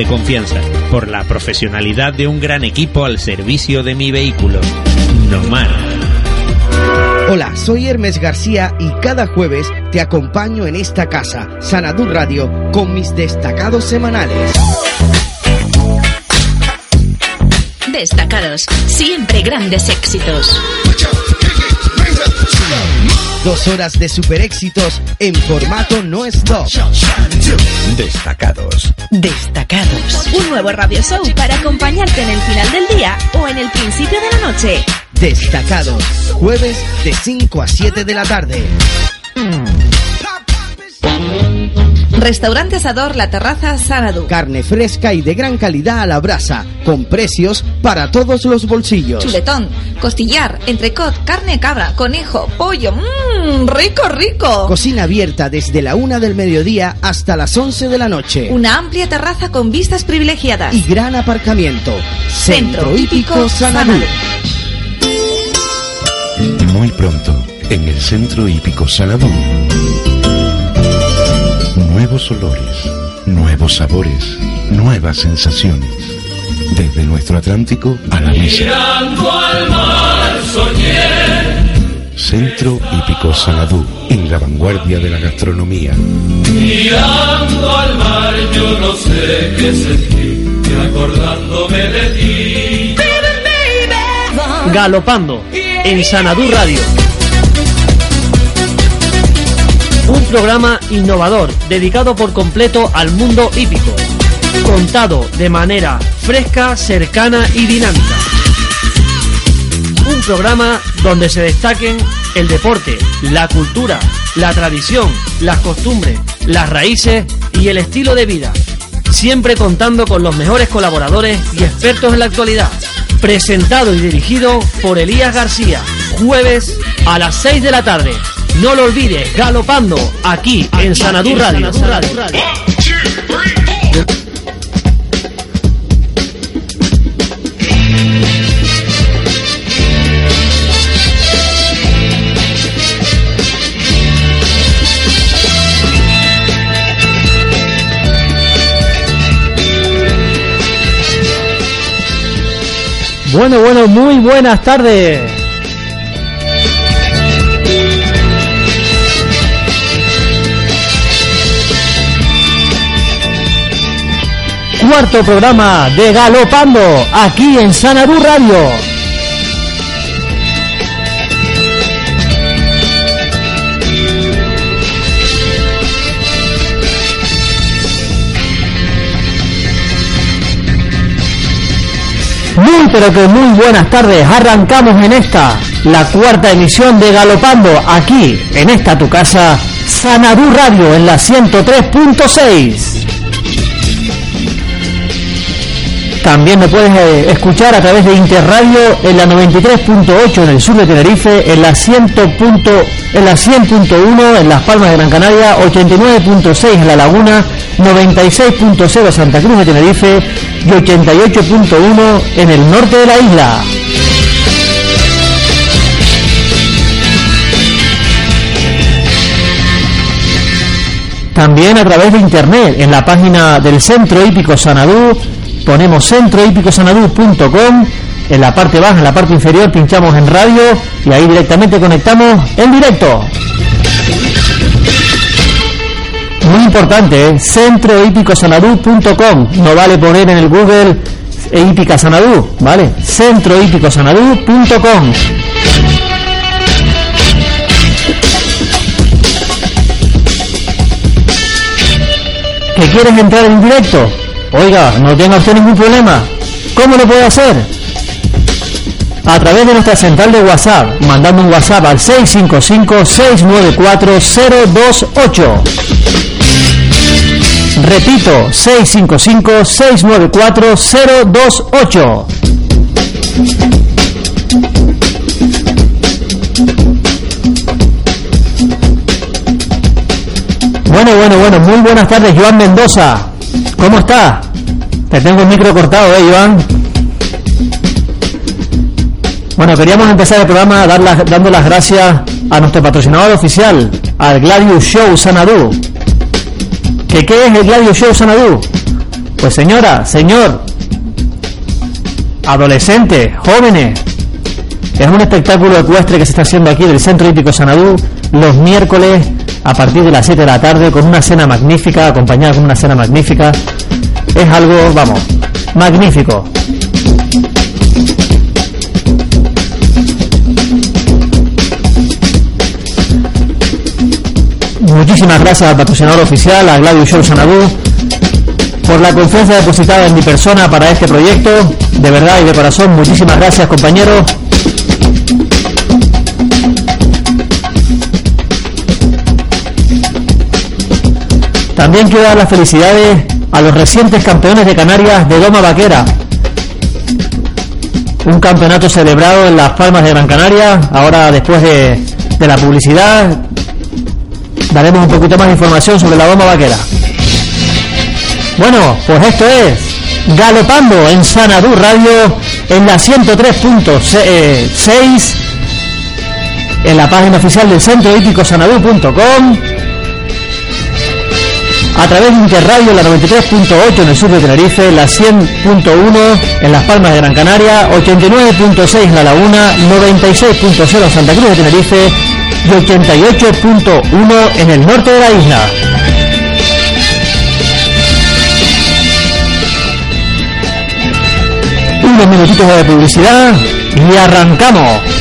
de confianza, por la profesionalidad de un gran equipo al servicio de mi vehículo. Nomar. Hola, soy Hermes García y cada jueves te acompaño en esta casa, Sanadú Radio, con mis destacados semanales. Destacados, siempre grandes éxitos. Dos horas de super éxitos en formato no stop. Destacados. Destacados. Un nuevo radio show para acompañarte en el final del día o en el principio de la noche. Destacados. Jueves de 5 a 7 de la tarde. Restaurante Asador La Terraza Sanadu. Carne fresca y de gran calidad a la brasa, con precios para todos los bolsillos. Chuletón, costillar, entrecot, carne cabra, conejo, pollo. Mmm, rico, rico. Cocina abierta desde la una del mediodía hasta las 11 de la noche. Una amplia terraza con vistas privilegiadas. Y gran aparcamiento. Centro Hípico Sanadú. Muy pronto, en el Centro Hípico Sanadú. Nuevos olores, nuevos sabores, nuevas sensaciones. Desde nuestro Atlántico a la mesa. Centro Hípico Sanadú, en la vanguardia de la gastronomía. Mirando al mar yo no sé qué sentir, y acordándome de ti. Galopando en Sanadú Radio. Un programa innovador dedicado por completo al mundo hípico, contado de manera fresca, cercana y dinámica. Un programa donde se destaquen el deporte, la cultura, la tradición, las costumbres, las raíces y el estilo de vida. Siempre contando con los mejores colaboradores y expertos en la actualidad. Presentado y dirigido por Elías García. Jueves a las 6 de la tarde. No lo olvides, galopando aquí en Sanadú Radio. Bueno, bueno, muy buenas tardes. Cuarto programa de Galopando aquí en Sanadú Radio. Muy pero que muy buenas tardes. Arrancamos en esta, la cuarta emisión de Galopando, aquí, en esta tu casa, Sanadú Radio, en la 103.6. También me puedes eh, escuchar a través de Interradio en la 93.8 en el sur de Tenerife, en la 100. en la 100.1 en Las Palmas de Gran Canaria, 89.6 en La Laguna, 96.0 Santa Cruz de Tenerife y 88.1 en el norte de la isla. También a través de internet en la página del Centro Hípico Sanadú ponemos centrohípicosanadú.com en la parte baja, en la parte inferior pinchamos en radio y ahí directamente conectamos en directo. Muy importante, ¿eh? centrohípicosanadú.com. No vale poner en el Google Hípica Sanadú, ¿vale? centrohípicosanadú.com. ¿Que quieres entrar en directo? Oiga, no tenga usted ningún problema. ¿Cómo lo puede hacer? A través de nuestra central de WhatsApp, mandando un WhatsApp al 655-694-028. Repito, 655-694-028. Bueno, bueno, bueno, muy buenas tardes, Joan Mendoza. ¿Cómo está? Te tengo el micro cortado, ¿eh, Joan? Bueno, queríamos empezar el programa dando las gracias a nuestro patrocinador oficial, al Gladius Show Sanadú. ¿Que ¿Qué es el Gladius Show Sanadú? Pues señora, señor, adolescentes, jóvenes, es un espectáculo ecuestre que se está haciendo aquí del Centro Hípico Sanadú los miércoles a partir de las 7 de la tarde con una cena magnífica, acompañada con una cena magnífica. Es algo, vamos, magnífico. Muchísimas gracias al patrocinador oficial, a Gladio Show Sanadú, por la confianza depositada en mi persona para este proyecto. De verdad y de corazón, muchísimas gracias compañeros. También quiero dar las felicidades a los recientes campeones de Canarias de Doma Vaquera. Un campeonato celebrado en Las Palmas de Gran Canaria. Ahora, después de, de la publicidad, daremos un poquito más de información sobre la Doma Vaquera. Bueno, pues esto es Galopando en Sanadú Radio en la 103.6 en la página oficial del centro hípico sanadú.com a través de Interradio la 93.8 en el sur de Tenerife, la 100.1 en Las Palmas de Gran Canaria, 89.6 en La Laguna, 96.0 en Santa Cruz de Tenerife y 88.1 en el norte de la isla. Unos minutitos de publicidad y arrancamos.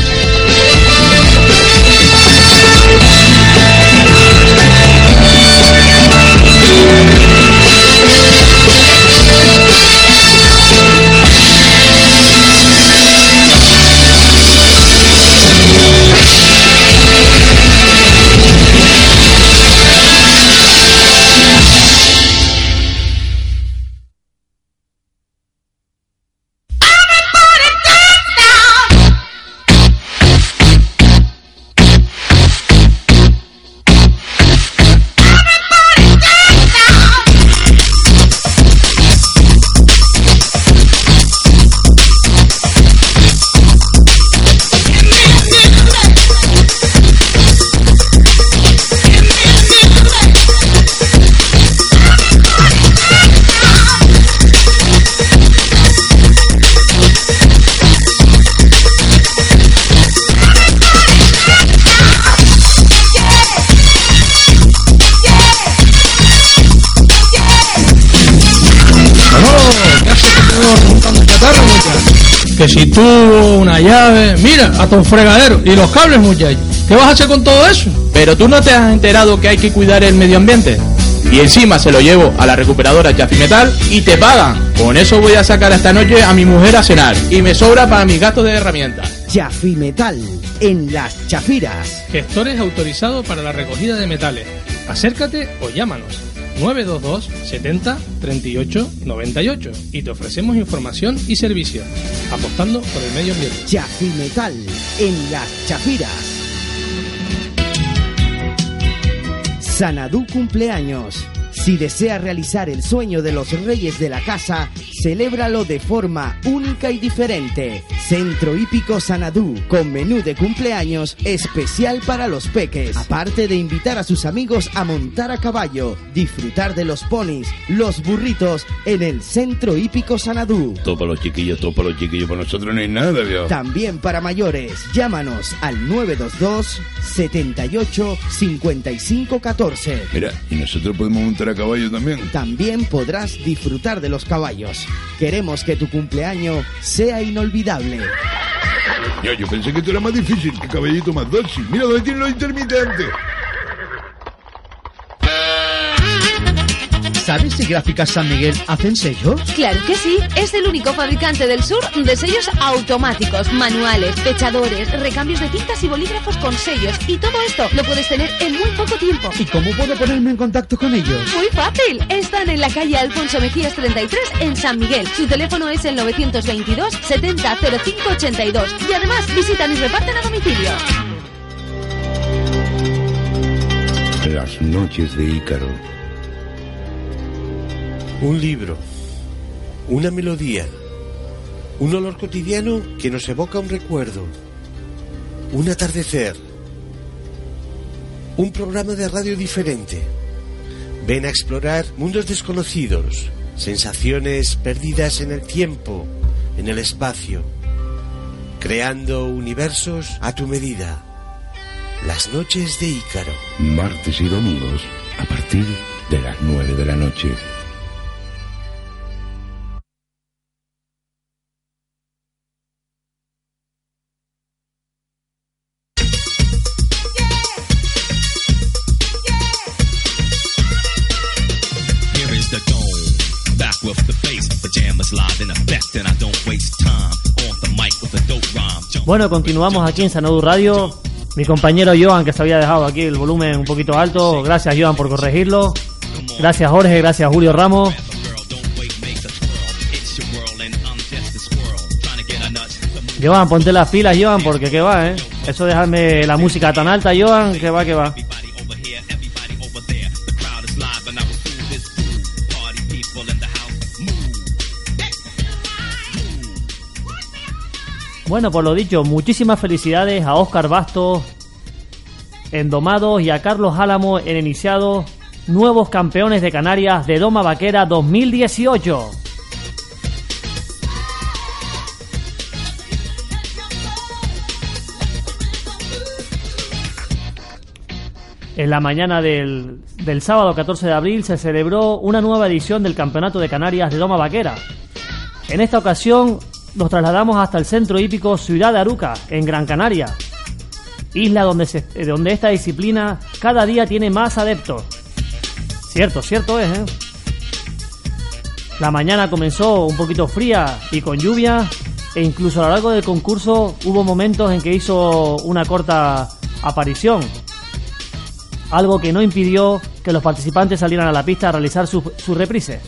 Tuvo una llave, mira, hasta un fregadero. Y los cables, muchachos. ¿Qué vas a hacer con todo eso? Pero tú no te has enterado que hay que cuidar el medio ambiente. Y encima se lo llevo a la recuperadora Jaffi Metal y te pagan. Con eso voy a sacar esta noche a mi mujer a cenar. Y me sobra para mis gastos de herramientas. Jaffi Metal, en las chafiras. Gestores autorizados para la recogida de metales. Acércate o llámanos. 922 70 38 98 y te ofrecemos información y servicio, apostando por el medio ambiente. Jaffi Metal, en las chafiras. Sanadú cumpleaños. Si desea realizar el sueño de los reyes de la casa, celébralo de forma única y diferente. Centro Hípico Sanadú, con menú de cumpleaños especial para los peques. Aparte de invitar a sus amigos a montar a caballo, disfrutar de los ponis, los burritos en el Centro Hípico Sanadú. Todo para los chiquillos, todo para los chiquillos, para nosotros no hay nada, viejo. También para mayores, llámanos al 922 78 55 14. Mira, y nosotros podemos montar a caballo también. También podrás disfrutar de los caballos. Queremos que tu cumpleaños sea inolvidable. Ya, yo pensé que esto era más difícil, que caballito más dócil. Mira, ¿dónde tienen los intermitentes? ¿Sabes si Gráficas San Miguel hacen sellos? Claro que sí, es el único fabricante del sur de sellos automáticos, manuales, fechadores, recambios de tintas y bolígrafos con sellos. Y todo esto lo puedes tener en muy poco tiempo. ¿Y cómo puedo ponerme en contacto con ellos? Muy fácil, están en la calle Alfonso Mejías 33 en San Miguel. Su teléfono es el 922 70 05 82 y además visitan y reparten a domicilio. Las noches de Ícaro. Un libro, una melodía, un olor cotidiano que nos evoca un recuerdo, un atardecer, un programa de radio diferente. Ven a explorar mundos desconocidos, sensaciones perdidas en el tiempo, en el espacio, creando universos a tu medida. Las noches de Ícaro. Martes y domingos a partir de las 9 de la noche. Bueno, continuamos aquí en Sanadu Radio. Mi compañero Joan, que se había dejado aquí el volumen un poquito alto. Gracias, Joan, por corregirlo. Gracias, Jorge. Gracias, Julio Ramos. Joan, ponte las pilas, Joan, porque que va, ¿eh? Eso de dejarme la música tan alta, Joan, que va, que va. Bueno, por lo dicho, muchísimas felicidades a Óscar Bastos en Domados y a Carlos Álamo en Iniciados, nuevos campeones de Canarias de Doma Vaquera 2018. En la mañana del, del sábado 14 de abril se celebró una nueva edición del Campeonato de Canarias de Doma Vaquera. En esta ocasión nos trasladamos hasta el centro hípico Ciudad de Aruca, en Gran Canaria, isla donde, eh, donde esta disciplina cada día tiene más adeptos. Cierto, cierto es, ¿eh? La mañana comenzó un poquito fría y con lluvia, e incluso a lo largo del concurso hubo momentos en que hizo una corta aparición. Algo que no impidió que los participantes salieran a la pista a realizar su, su reprise.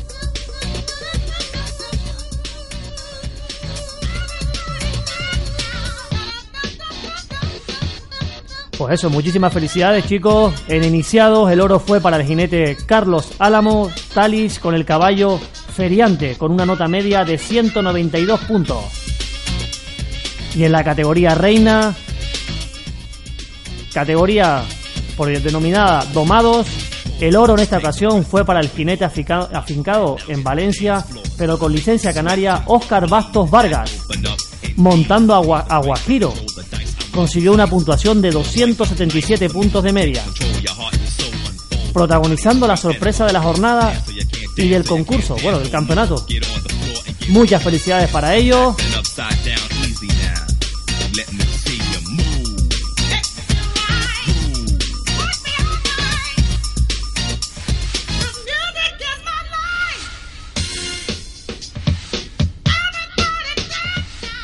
Eso, muchísimas felicidades chicos. En iniciados el oro fue para el jinete Carlos Álamo Talis con el caballo Feriante con una nota media de 192 puntos. Y en la categoría reina, categoría por denominada Domados, el oro en esta ocasión fue para el jinete afincado en Valencia, pero con licencia canaria Óscar Bastos Vargas, montando a. Consiguió una puntuación de 277 puntos de media, protagonizando la sorpresa de la jornada y del concurso, bueno, del campeonato. Muchas felicidades para ellos.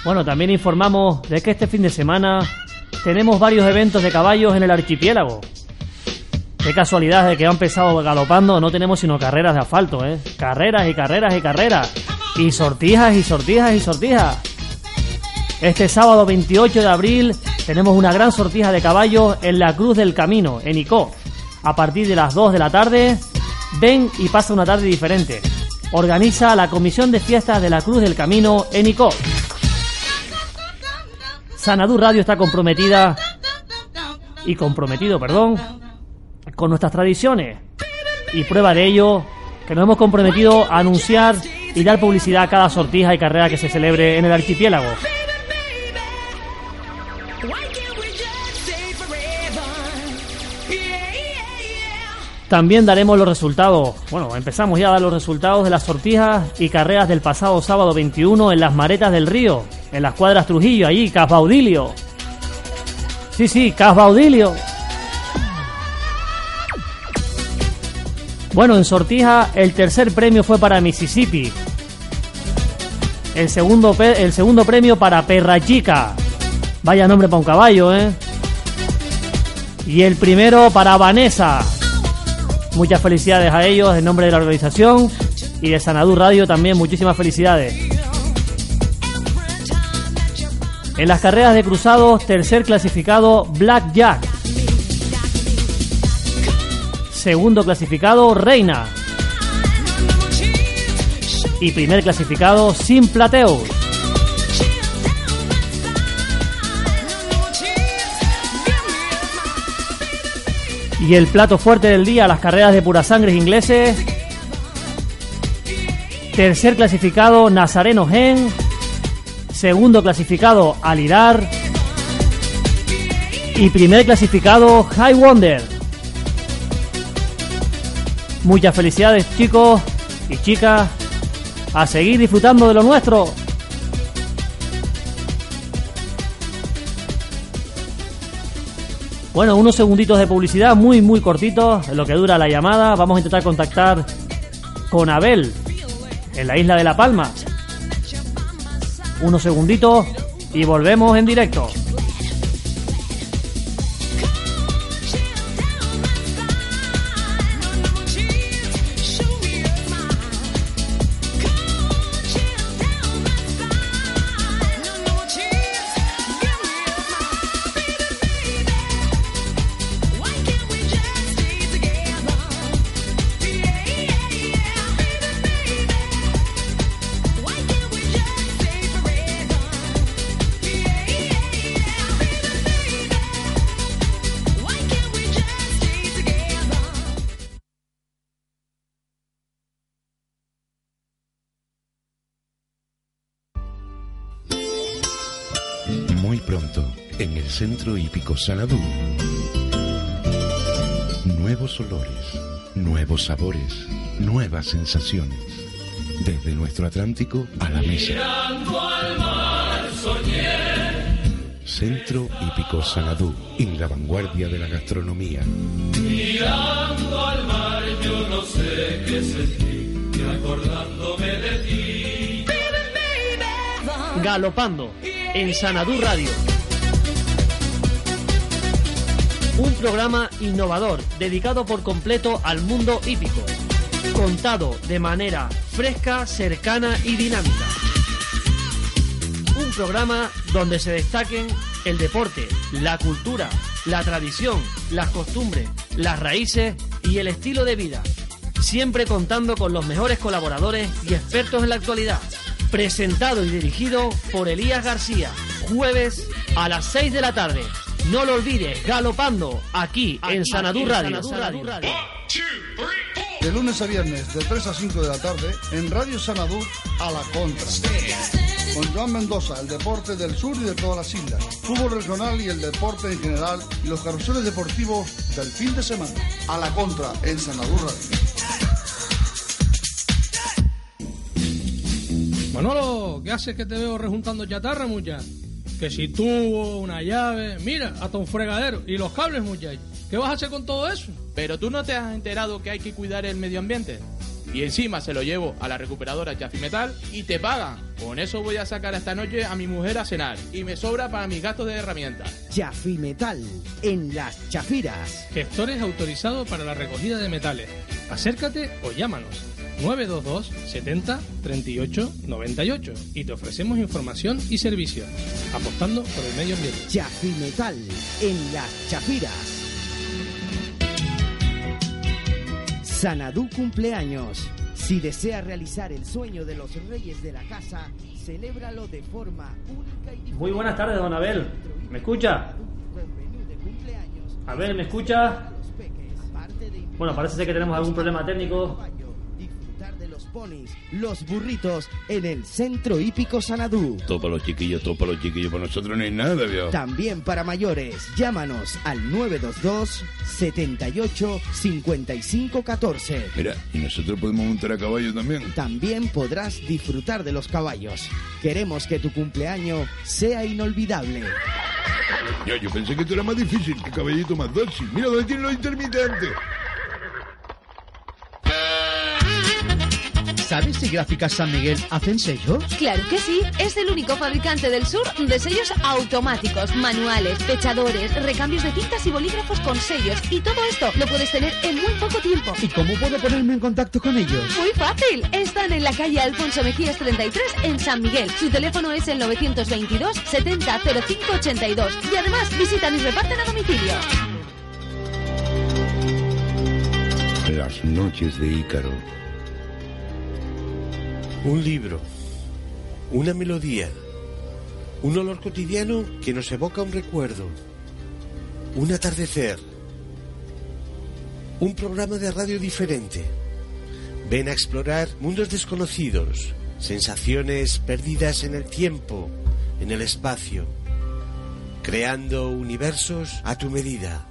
Bueno, también informamos de que este fin de semana tenemos varios eventos de caballos en el archipiélago. Qué casualidad de que ha empezado galopando, no tenemos sino carreras de asfalto, ¿eh? Carreras y carreras y carreras. Y sortijas y sortijas y sortijas. Este sábado 28 de abril tenemos una gran sortija de caballos en la Cruz del Camino, en Icó. A partir de las 2 de la tarde, ven y pasa una tarde diferente. Organiza la Comisión de Fiestas de la Cruz del Camino en Icó. Sanadú Radio está comprometida y comprometido, perdón, con nuestras tradiciones. Y prueba de ello que nos hemos comprometido a anunciar y dar publicidad a cada sortija y carrera que se celebre en el archipiélago. También daremos los resultados, bueno, empezamos ya a dar los resultados de las sortijas y carreras del pasado sábado 21 en las Maretas del Río, en las cuadras Trujillo, allí, Casbaudilio. Sí, sí, Casbaudilio. Bueno, en sortija el tercer premio fue para Mississippi. El segundo, el segundo premio para Perra Chica. Vaya nombre para un caballo, ¿eh? Y el primero para Vanessa. Muchas felicidades a ellos en nombre de la organización y de Sanadú Radio también muchísimas felicidades. En las carreras de cruzados, tercer clasificado Black Jack. Segundo clasificado Reina. Y primer clasificado Sin Plateus. Y el plato fuerte del día, las carreras de pura sangre ingleses. Tercer clasificado Nazareno Gen. Segundo clasificado Alidar. Y primer clasificado High Wonder. Muchas felicidades chicos y chicas. A seguir disfrutando de lo nuestro. Bueno, unos segunditos de publicidad muy muy cortitos, lo que dura la llamada. Vamos a intentar contactar con Abel en la isla de La Palma. Unos segunditos y volvemos en directo. Centro hípico Sanadú. Nuevos olores, nuevos sabores, nuevas sensaciones. Desde nuestro Atlántico a la mesa. Mirando al mar soñé, Centro hípico Sanadú, en la vanguardia de la gastronomía. mirando al mar yo no sé qué sentí, y acordándome de ti. Galopando en Sanadú Radio. Un programa innovador dedicado por completo al mundo hípico, contado de manera fresca, cercana y dinámica. Un programa donde se destaquen el deporte, la cultura, la tradición, las costumbres, las raíces y el estilo de vida. Siempre contando con los mejores colaboradores y expertos en la actualidad. Presentado y dirigido por Elías García. Jueves a las 6 de la tarde. No lo olvides, galopando aquí, en Sanadú Radio. De lunes a viernes, de 3 a 5 de la tarde, en Radio Sanadú, a la contra. Con Joan Mendoza, el deporte del sur y de todas las islas, fútbol regional y el deporte en general, y los carruseles deportivos del fin de semana. A la contra, en Sanadú Radio. Manolo, ¿qué haces que te veo rejuntando chatarra, muchacho? Que si tuvo una llave, mira, hasta un fregadero. Y los cables, muchacho. ¿Qué vas a hacer con todo eso? Pero tú no te has enterado que hay que cuidar el medio ambiente. Y encima se lo llevo a la recuperadora Jaffi Metal y te pagan. Con eso voy a sacar esta noche a mi mujer a cenar. Y me sobra para mis gastos de herramientas. Chafi Metal, en las chafiras. Gestores autorizados para la recogida de metales. Acércate o llámanos. 922 70 38 98 y te ofrecemos información y servicio, apostando por el medio ambiente. Chafi Metal, en las chafiras. Sanadú cumpleaños. Si desea realizar el sueño de los reyes de la casa, celébralo de forma única y diferente. Muy buenas tardes, don Abel. ¿Me escucha? Abel, ¿me escucha? Bueno, parece ser que tenemos algún problema técnico. Ponis, los burritos en el centro hípico Sanadú. Todo para los chiquillos, todo para los chiquillos. Para nosotros no hay nada, viejo. También para mayores, llámanos al 922 78 55 14. Mira, y nosotros podemos montar a caballo también. También podrás disfrutar de los caballos. Queremos que tu cumpleaños sea inolvidable. Yo, yo pensé que esto era más difícil, que caballito más dócil. Mira, ¿dónde tienen los intermitentes? ¿Sabes si Gráficas San Miguel hacen sellos? Claro que sí, es el único fabricante del sur de sellos automáticos, manuales, fechadores, recambios de tintas y bolígrafos con sellos. Y todo esto lo puedes tener en muy poco tiempo. ¿Y cómo puedo ponerme en contacto con ellos? Muy fácil. Están en la calle Alfonso Mejías 33 en San Miguel. Su teléfono es el 922 70 05 82. Y además visitan y reparten a domicilio. Las noches de Ícaro. Un libro, una melodía, un olor cotidiano que nos evoca un recuerdo, un atardecer, un programa de radio diferente, Ven a explorar mundos desconocidos, sensaciones perdidas en el tiempo, en el espacio, creando universos a tu medida.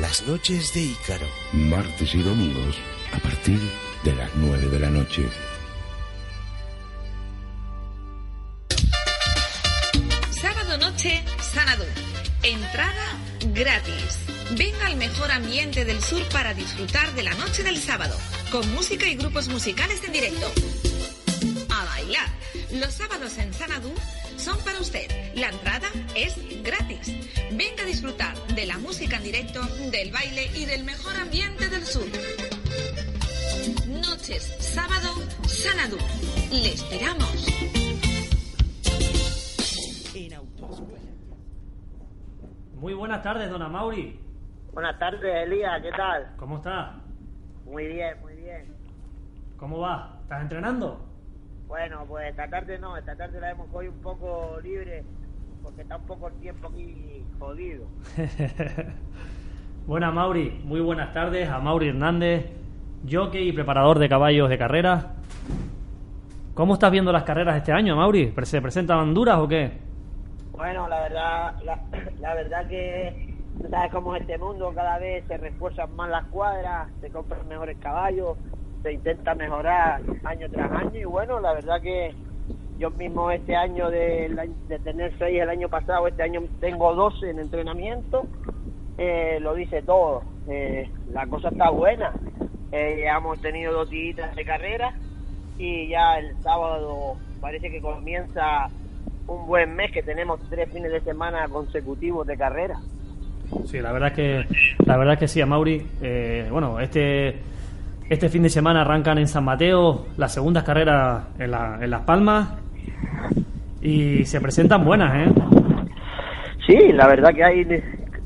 Las noches de Ícaro. Martes y domingos a partir de las 9 de la noche. Gratis. Venga al mejor ambiente del sur para disfrutar de la noche del sábado, con música y grupos musicales en directo. A bailar. Los sábados en Sanadú son para usted. La entrada es gratis. Venga a disfrutar de la música en directo, del baile y del mejor ambiente del sur. Noches, sábado, Sanadú. Le esperamos. Muy buenas tardes, don Mauri. Buenas tardes, Elías, ¿qué tal? ¿Cómo está? Muy bien, muy bien. ¿Cómo va? ¿Estás entrenando? Bueno, pues esta tarde no, esta tarde la hemos cogido un poco libre porque está un poco el tiempo aquí jodido. Buenas, Mauri. Muy buenas tardes a Mauri Hernández, jockey y preparador de caballos de carrera. ¿Cómo estás viendo las carreras este año, Mauri? ¿Se presentan duras o qué? Bueno, la verdad, la, la verdad que sabes cómo es este mundo, cada vez se refuerzan más las cuadras, se compran mejores caballos, se intenta mejorar año tras año y bueno, la verdad que yo mismo este año de, de tener seis el año pasado, este año tengo 12 en entrenamiento, eh, lo dice todo, eh, la cosa está buena, eh, ya hemos tenido dos días de carrera y ya el sábado parece que comienza un buen mes que tenemos tres fines de semana consecutivos de carrera. Sí, la verdad es que la verdad es que sí, a Mauri. Eh, bueno, este este fin de semana arrancan en San Mateo las segundas carreras en, la, en Las Palmas y se presentan buenas, ¿eh? Sí, la verdad que hay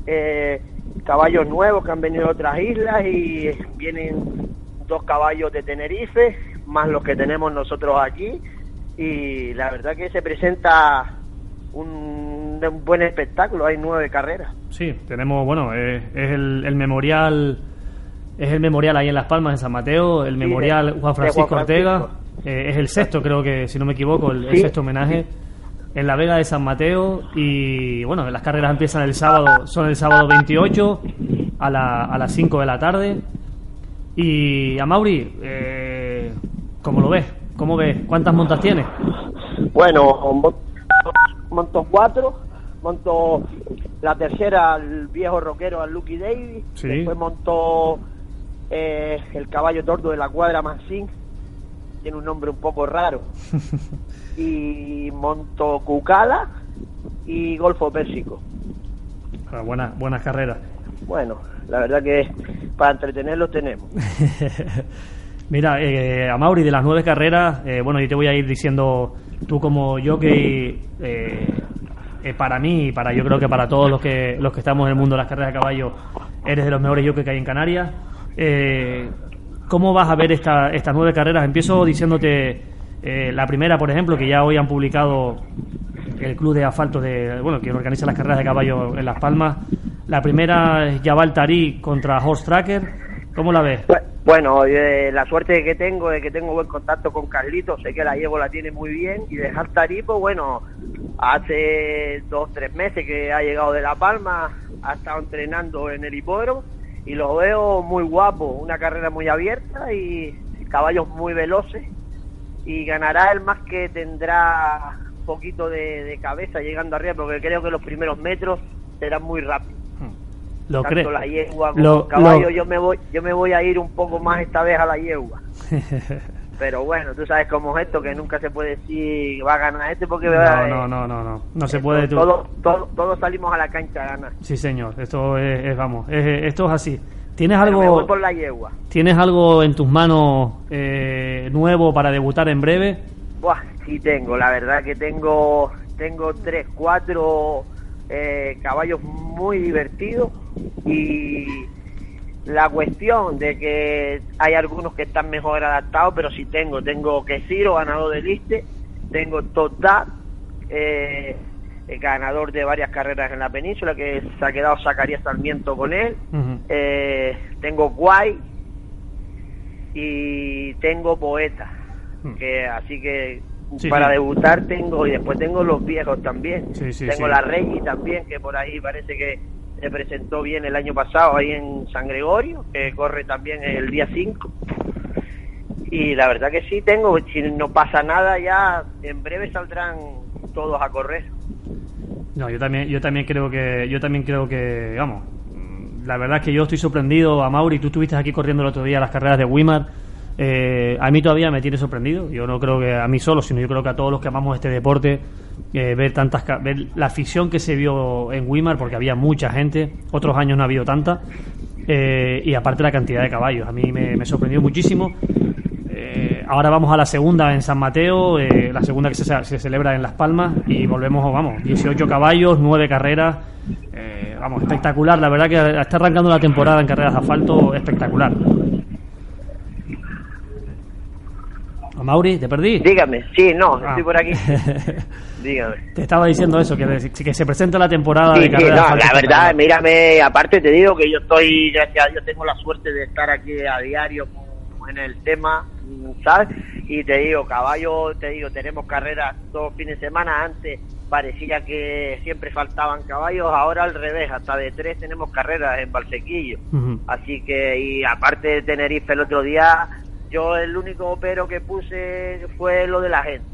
eh, caballos nuevos que han venido de otras islas y vienen dos caballos de Tenerife, más los que tenemos nosotros aquí y la verdad que se presenta un, un buen espectáculo, hay nueve carreras. Sí, tenemos, bueno, eh, es el, el, memorial es el memorial ahí en Las Palmas, en San Mateo, el Sí, memorial de- Juan Francisco, Juan Ortega, eh, es el sexto creo que, si no me equivoco, el, sexto homenaje en la Vega de San Mateo y bueno, las carreras empiezan el sábado, son el sábado 28 a, la, a las 5 de la tarde y a Mauri, eh, ¿cómo lo ves? ¿Cómo ves? ¿Cuántas montas tiene? Bueno, mon- monto cuatro, monto la tercera al viejo rockero, al Lucky Davis, Sí. después montó eh, el caballo tordo de la cuadra Mansing, tiene un nombre un poco raro, y monto Cucala y Golfo Pérsico. Ah, buenas, buenas carreras. Bueno, la verdad que para entretenerlos tenemos. Mira, eh, a de las nueve carreras, eh, bueno, yo te voy a ir diciendo, tú como jockey, eh, eh, para mí y para yo creo que para todos los que los que estamos en el mundo de las carreras de caballo, eres de los mejores jockeys que hay en Canarias. Eh, ¿Cómo vas a ver esta, estas nueve carreras? Empiezo diciéndote eh, la primera, por ejemplo, que ya hoy han publicado el club de asfalto de bueno que organiza las carreras de caballo en Las Palmas. La primera es Jabal Tarí contra Horse Tracker. ¿Cómo la ves? Bueno, eh, la suerte que tengo es que tengo buen contacto con Carlitos, sé que la llevo la tiene muy bien y de Haltarí, pues bueno, hace dos, tres meses que ha llegado de La Palma, ha estado entrenando en el hipódromo y lo veo muy guapo, una carrera muy abierta y caballos muy veloces y ganará el más que tendrá poquito de cabeza llegando arriba porque creo que los primeros metros serán muy rápidos. Lo Tanto creo. la yegua como Lo- el caballo, lo- yo me voy yo me voy a ir un poco más esta vez a la yegua. Pero bueno, tú sabes cómo es esto, que nunca se puede decir va a ganar este porque No, eh, no, no, no, no. No se puede tú. todos todo, todos salimos a la cancha a ganar. Sí, señor. Esto es, es- vamos, es- esto es así. ¿Tienes Pero me voy algo, por la yegua. ¿Tienes algo en tus manos eh, nuevo para debutar en breve? Buah, sí tengo, la verdad que tengo tengo tres, cuatro eh, caballos muy divertidos y la cuestión de que hay algunos que están mejor adaptados, pero sí tengo, tengo Quesiro, ganador del Liste, tengo Totat, eh, eh, ganador de varias carreras en la península, que se ha quedado Zacarías Sarmiento con él, eh, tengo Guay y tengo poeta, Hmm. que así que Sí, para sí. debutar tengo y después tengo los viejos también. Sí, tengo la Reggie también, que por ahí parece que se presentó bien el año pasado ahí en San Gregorio, que corre también el día 5. Y la verdad que sí tengo, si no pasa nada ya en breve saldrán todos a correr. No, yo también, yo también creo que, yo también creo que, vamos, la verdad es que yo estoy sorprendido a Mauri, tú estuviste aquí corriendo el otro día las carreras de Wimar, eh, a mí todavía me tiene sorprendido, yo no creo que a mí solo, sino yo creo que a todos los que amamos este deporte, eh, ver tantas, ver la afición que se vio en Wimar, porque había mucha gente, otros años no ha habido tanta, eh, y aparte la cantidad de caballos, a mí me, me sorprendió muchísimo. Eh, ahora vamos a la segunda en San Mateo, eh, la segunda que se, celebra en Las Palmas y volvemos, vamos, 18 caballos, 9 carreras, vamos, espectacular, la verdad que está arrancando la temporada en carreras de asfalto espectacular. ¿A Mauri, te perdí? Dígame, sí, no, Ah. estoy por aquí. Dígame. Te estaba diciendo eso, que, que se presenta la temporada Sí, de carreras no, la verdad, mírame, aparte te digo que yo estoy, gracias a Dios, tengo la suerte de estar aquí a diario en el tema, ¿sabes? Y te digo, caballo, te digo, tenemos carreras todos fines de semana, antes parecía que siempre faltaban caballos, ahora al revés, hasta de tres tenemos carreras en Valsequillo. Así que, y aparte de Tenerife el otro día, yo el único pero que puse fue lo de la gente.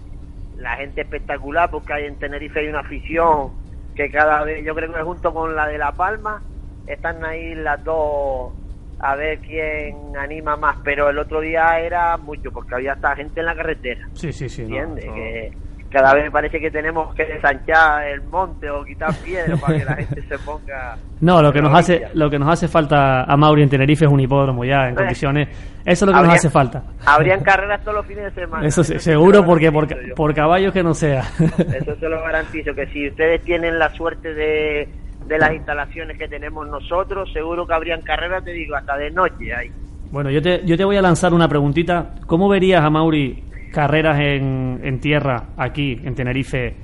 La gente espectacular, porque hay en Tenerife hay una afición que cada vez, yo creo que junto con la de La Palma, están ahí las dos a ver quién anima más. Pero el otro día era mucho, porque había hasta gente en la carretera. Sí, sí, sí. no, ¿Entiendes? Que cada vez parece que tenemos que desanchar el monte o quitar piedras para que la gente se ponga No, lo que nos hace, lo que nos hace falta a Mauri en Tenerife es un hipódromo ya en Eh. condiciones. Eso es lo que nos hace falta. Habrían carreras todos los fines de semana. Eso sí seguro porque por, yo. por caballos que no sea. Eso se lo garantizo, que si ustedes tienen la suerte de, de las instalaciones que tenemos nosotros, seguro que habrían carreras, te digo, hasta de noche ahí. Bueno, yo te, yo te voy a lanzar una preguntita. ¿Cómo verías a Mauri carreras en, en tierra aquí, en Tenerife,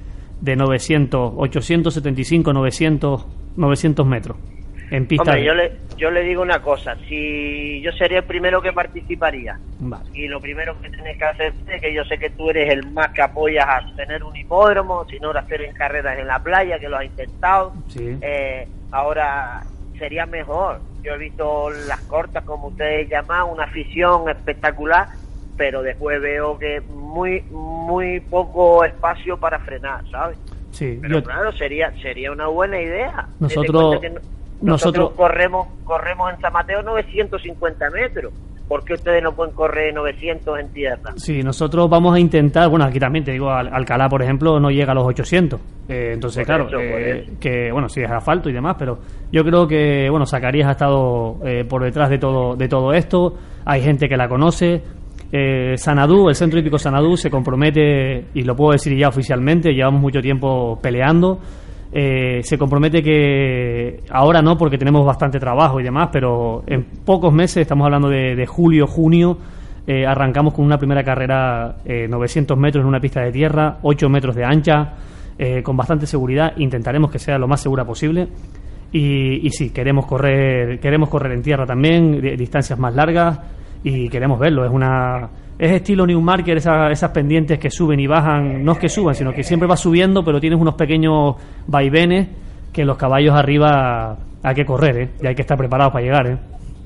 de 900, 875, 900, 900 metros? En pista. Hombre, de- yo le, yo le digo una cosa, si yo sería el primero que participaría, Vale. y lo primero que tienes que hacer es que yo sé que tú eres el más que apoyas a tener un hipódromo, sino a hacer en carreras en la playa, que lo has intentado. Sí. Eh, ahora sería mejor. Yo he visto las cortas, como ustedes llaman, una afición espectacular, pero después veo que muy muy poco espacio para frenar, ¿sabes? Sí, Pero yo- claro, sería sería una buena idea. Nosotros- no- nosotros- nosotros corremos corremos en San Mateo 950 metros. ¿Por qué ustedes no pueden correr 900 en tierra? Sí, nosotros vamos a intentar, bueno, aquí también te digo, Al- Alcalá, por ejemplo, no llega a los 800. Eh, entonces, Por claro, eso, eh, que, bueno, sí es asfalto y demás, pero yo creo que, bueno, Zacarías ha estado eh, por detrás de todo, de todo esto. Hay gente que la conoce. Eh, Sanadú, el Centro Hípico Sanadú, se compromete, y lo puedo decir ya oficialmente, llevamos mucho tiempo peleando. eh, se compromete que ahora no porque tenemos bastante trabajo y demás, pero en pocos meses, estamos hablando de, julio, junio, eh, arrancamos con una primera carrera eh, 900 metros en una pista de tierra, 8 metros de ancha, eh, con bastante seguridad. Intentaremos que sea lo más segura posible. Y, y sí, queremos correr, queremos correr en tierra también, distancias más largas y queremos verlo. Es una es estilo Newmarker, esa- esas pendientes que suben y bajan, no es que suban, sino que siempre va subiendo, pero tienes unos pequeños vaivenes que los caballos arriba hay que correr, ¿eh? y hay que estar preparados para llegar. ¿eh?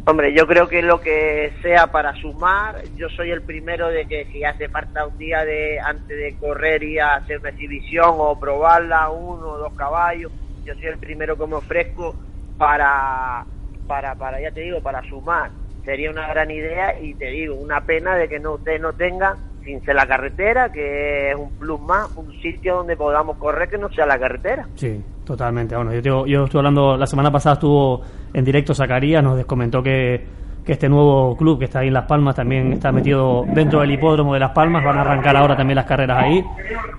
Hombre, yo creo que lo que sea para sumar, yo soy el primero de que si hace falta un día de antes de correr y hacer una o probarla, uno o dos caballos, yo soy el primero que me ofrezco para, para, para ya te digo, para sumar. Sería una gran idea y te digo, una pena de que no ustedes no tengan, sin ser la carretera, que es un plus más, un sitio donde podamos correr que no sea la carretera. Sí, totalmente. Bueno, yo, te- yo estuve hablando, la semana pasada estuvo en directo Zacarías, nos comentó que, que este nuevo club que está ahí en Las Palmas también está metido dentro del hipódromo de Las Palmas, van a arrancar ahora también las carreras ahí.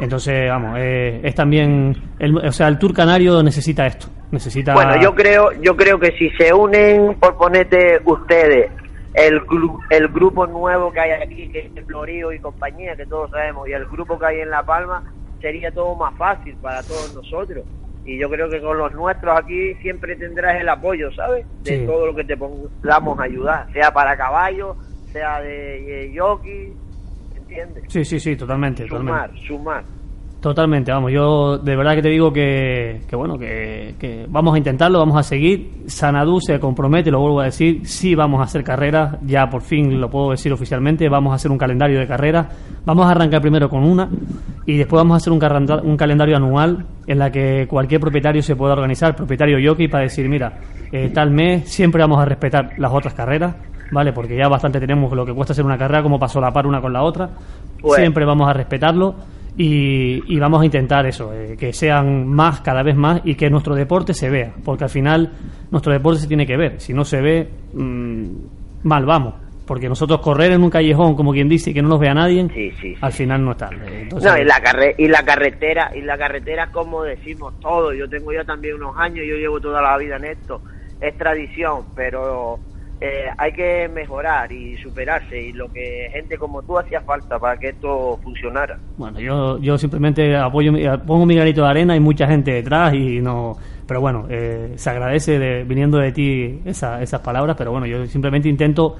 Entonces, vamos, eh, es también, el, o sea, el Tour Canario necesita esto, necesita... Bueno, yo creo, yo creo que si se unen, por ponerte ustedes, el, el grupo nuevo que hay aquí, que es Florío y compañía, que todos sabemos, y el grupo que hay en La Palma, sería todo más fácil para todos nosotros. Y yo creo que con los nuestros aquí siempre tendrás el apoyo, ¿sabes? De Sí. todo lo que te pongamos a ayudar, sea para caballos, sea de, de jockey, ¿entiendes? Sí, sí, sí, totalmente. Sumar, totalmente. sumar. Totalmente, vamos, yo de verdad que te digo que, que bueno, que, que vamos a intentarlo, vamos a seguir. Sanadú se compromete, lo vuelvo a decir, sí vamos a hacer carreras, ya por fin lo puedo decir oficialmente, vamos a hacer un calendario de carreras, vamos a arrancar primero con una y después vamos a hacer un, un calendario anual en la que cualquier propietario se pueda organizar, propietario jockey, para decir, mira, eh, tal mes siempre vamos a respetar las otras carreras, ¿vale? Porque ya bastante tenemos lo que cuesta hacer una carrera, como pasó la par una con la otra, Pues- siempre vamos a respetarlo y, y vamos a intentar eso, eh, que sean más, cada vez más, y que nuestro deporte se vea, porque al final nuestro deporte se tiene que ver. Si no se ve, mm, mal vamos. Porque nosotros correr en un callejón, como quien dice, y que no nos vea nadie, al final no está. Entonces- No, y la, carre y la carretera, y la carretera, como decimos todos, yo tengo ya también unos años, yo llevo toda la vida en esto, es tradición, pero eh, hay que mejorar y superarse, y lo que gente como tú hacía falta para que esto funcionara. Bueno, yo, yo simplemente apoyo, mi- pongo mi granito de arena, hay mucha gente detrás y no... Pero bueno, eh, se agradece de- viniendo de ti esa- esas palabras, pero bueno, yo simplemente intento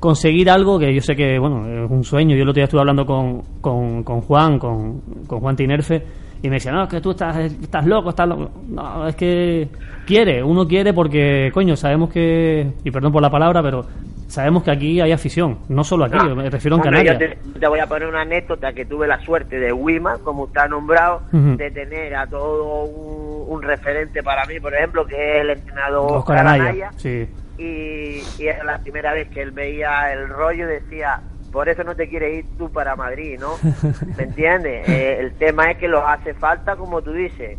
conseguir algo que yo sé que, bueno, es un sueño. Yo el otro día estuve hablando con, con, con Juan, con, con Juan Tinerfe, y me decía, no, es que tú estás, estás loco, estás loco. No, es que quiere, uno quiere porque, coño, sabemos que, y perdón por la palabra, pero sabemos que aquí hay afición, no solo aquí, Ah, me refiero Bueno, Canarias. yo te, te voy a poner una anécdota que tuve la suerte de Wima, como ha nombrado, Ujú. de tener a todo un, un referente para mí, por ejemplo, que es el entrenador Oscar Anaya, sí. y, y era la primera vez que él veía el rollo y decía, por eso no te quieres ir tú para Madrid, ¿no? ¿Me entiendes? Eh, el tema es que los hace falta, como tú dices,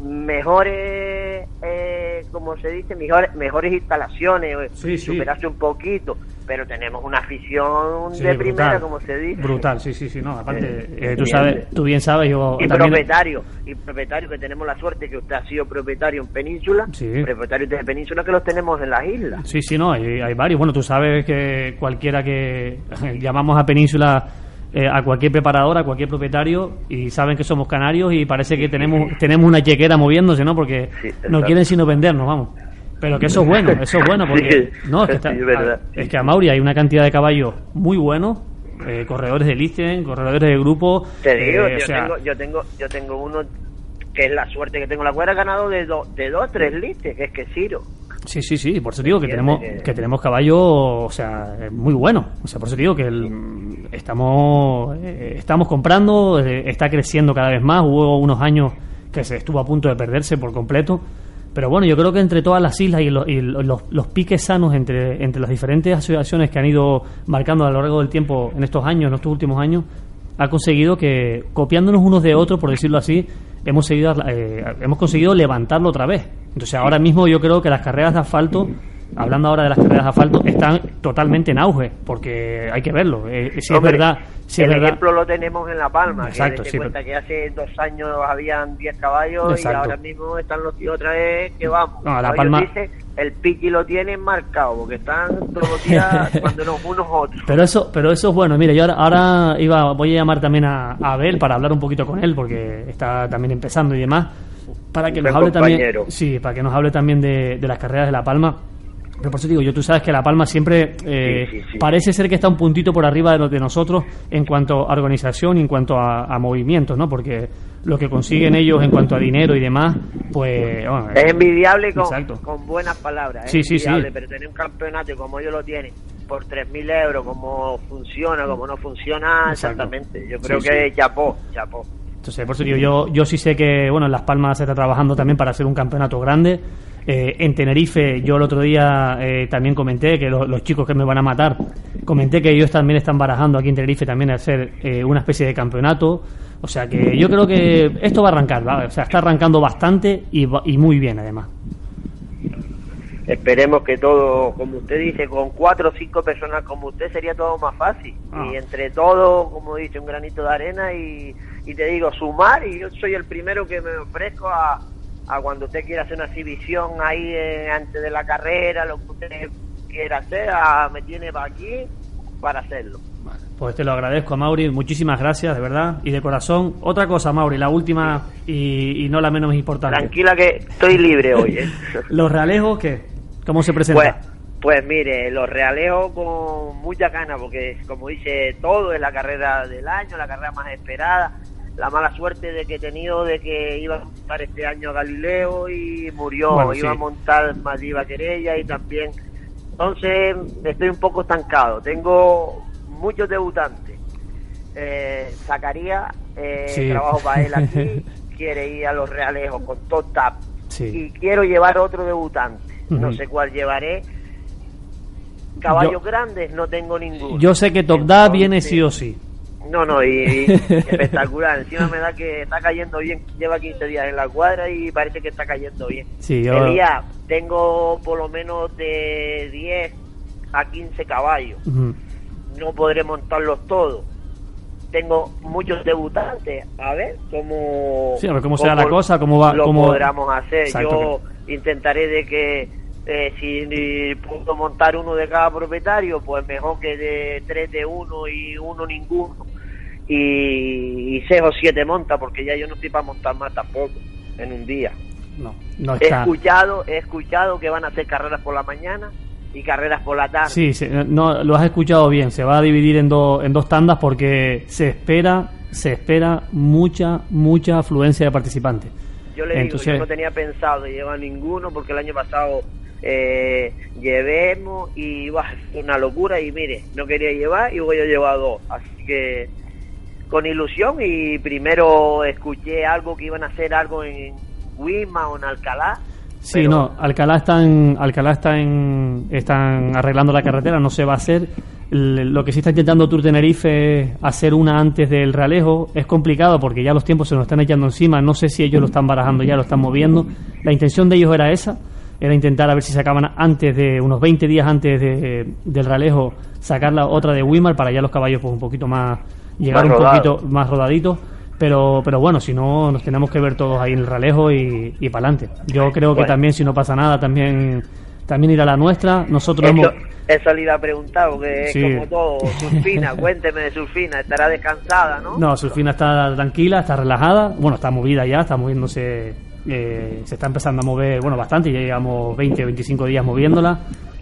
mejores, eh, como se dice, mejores, mejores instalaciones, eh, sí. superarse un poquito, pero tenemos una afición Sí, de brutal. primera, como se dice. Brutal, sí, sí, sí, no, aparte, Eh, eh, tú sabes, tú bien sabes, yo Y también- propietario, y propietario que tenemos la suerte que usted ha sido propietario en Península, propietarios de Península que los tenemos en las islas. Sí, sí, no, hay, hay varios. Bueno, tú sabes que cualquiera que llamamos a Península, eh, a cualquier preparador, a cualquier propietario, y saben que somos canarios y parece que tenemos tenemos una chequera moviéndose, ¿no? Porque no quieren sino vendernos, vamos. Pero que eso es bueno, eso es bueno, porque... Sí, no, es que, está- sí, es verdad. es que a Mauri hay una cantidad de caballos muy buenos, eh, corredores de listen, corredores de grupo... Te digo, eh, o yo, sea, tengo, yo tengo yo tengo uno que es la suerte que tengo. La cuadra ha ganado de, dos de dos, tres listes, que es que Ciro. Sí, sí, sí, por eso digo que tenemos que- que tenemos caballos, o sea, muy buenos. O sea, por eso digo que el- estamos eh, estamos comprando, eh, está creciendo cada vez más. Hubo unos años que se estuvo a punto de perderse por completo. Pero bueno, yo creo que entre todas las islas y, lo- y lo- los, los piques sanos entre, entre las diferentes asociaciones que han ido marcando a lo largo del tiempo en estos años, en estos últimos años, ha conseguido que, copiándonos unos de otros, por decirlo así, hemos, seguido, eh, hemos conseguido levantarlo otra vez. Entonces ahora mismo yo creo que las carreras de asfalto, hablando ahora de las carreras de asfalto, están totalmente en auge, porque hay que verlo. Eh, si Hombre, es verdad, si es el verdad. ejemplo lo tenemos en La Palma. Exacto, que sí, cuenta que hace dos años habían 10 caballos Exacto. y ahora mismo están los tíos otra vez que vamos. No, La Ellos Palma- dicen, el piqui lo tienen marcado porque están todos los días cuando unos otros. Pero eso, pero eso es bueno. Mira, yo ahora, ahora iba, voy a llamar también a, a Abel para hablar un poquito con él, porque está también empezando y demás, para que nos hable también, sí, para que nos hable también de, de las carreras de La Palma. Pero por eso digo, yo tú sabes que La Palma siempre eh, Sí, sí, sí. parece ser que está un puntito por arriba de los de nosotros en cuanto a organización y en cuanto a, a movimientos, ¿no? Porque lo que consiguen ellos en cuanto a dinero y demás, pues... bueno, Es envidiable con, con buenas palabras. Es Sí, sí, sí. envidiable, pero tener un campeonato como ellos lo tienen por 3.000 euros, como funciona, como no funciona, Exacto. exactamente. Yo creo Sí, que sí. chapó, chapó. Entonces, por eso digo, yo, yo sí sé que, bueno, en Las Palmas se está trabajando también para hacer un campeonato grande. Eh, en Tenerife, yo el otro día eh, también comenté que lo- los chicos que me van a matar, comenté que ellos también están barajando aquí en Tenerife también hacer eh, una especie de campeonato. O sea que yo creo que esto va a arrancar, ¿va? o sea, está arrancando bastante y, y muy bien además. Esperemos que todo, como usted dice, con cuatro o cinco personas como usted sería todo más fácil. Ah. Y entre todos, como dice, un granito de arena y, y te digo, sumar. Y yo soy el primero que me ofrezco a, a cuando usted quiera hacer una exhibición ahí eh, antes de la carrera, lo que usted quiera hacer, a- me tiene para aquí para hacerlo. Pues te lo agradezco Mauri, muchísimas gracias, de verdad, y de corazón. Otra cosa, Mauri, la última y, y no la menos importante. Tranquila que estoy libre hoy. ¿eh? ¿Los realejos qué? ¿Cómo se presentan? Pues, Pues mire, los realeo con mucha ganas, porque como dice todo, es la carrera del año, la carrera más esperada. La mala suerte de que he tenido de que iba a montar este año a Galileo y murió, Bueno, iba sí. a montar Madiva Querella y también. Entonces estoy un poco estancado. Tengo muchos debutantes. Eh, Zacarías, eh, Sí. trabajo para él aquí, quiere ir a los realejos con top tap Sí. y quiero llevar otro debutante. No sé cuál llevaré. Caballos Yo- grandes no tengo ninguno. Yo sé que Top Da viene sí o sí. No, no, y, y espectacular. Encima me da que está cayendo bien. Lleva 15 días en la cuadra y parece que está cayendo bien. Sí, yo- Elías, tengo por lo menos de 10 a 15 caballos. No podré montarlos todos. Tengo muchos debutantes. A ver cómo. Sí, a ver cómo será la cosa, cómo va- Lo cómo- podremos hacer. Exacto, Yo intentaré de que. eh, si puedo montar uno de cada propietario, pues mejor que de tres de uno y uno ninguno. Y, y seis o siete monta, porque ya yo no estoy para montar más tampoco en un día. No, no He está. escuchado, he escuchado que van a hacer carreras por la mañana y carreras por la tarde. Sí, se- no, lo has escuchado bien. Se va a dividir en, dos en dos tandas porque se espera, se espera mucha, mucha afluencia de participantes. Yo le digo, Entonces- yo no tenía pensado de llevar ninguno porque el año pasado eh, llevemos y va una locura y mire, no quería llevar y voy a llevar dos. Así que con ilusión y primero escuché algo que iban a hacer algo en Wima o en Alcalá. Sí, no, Alcalá están, Alcalá está en, están arreglando la carretera, no se va a hacer. Lo que sí está intentando Tour Tenerife es hacer una antes del Realejo. Es complicado porque ya los tiempos se nos están echando encima. No sé si ellos lo están barajando ya, lo están moviendo. La intención de ellos era esa, era intentar a ver si sacaban antes de, unos 20 días antes de, del Realejo, sacar la otra de Wimar para ya los caballos pues un poquito más, llegar un poquito más rodaditos. Pero, pero bueno, si no, nos tenemos que ver todos ahí en el ralejo y, y para adelante. Yo creo que también, si no pasa nada, también, también ir a la nuestra. Nosotros hemos. Eso, le iba a preguntar porque es como todo. Surfina, cuénteme de Surfina, estará descansada, ¿no? No, Surfina está tranquila, está relajada. Bueno, está movida ya, está moviéndose. eh, se está empezando a mover, bueno, bastante. Ya llevamos 20, 25 días moviéndola.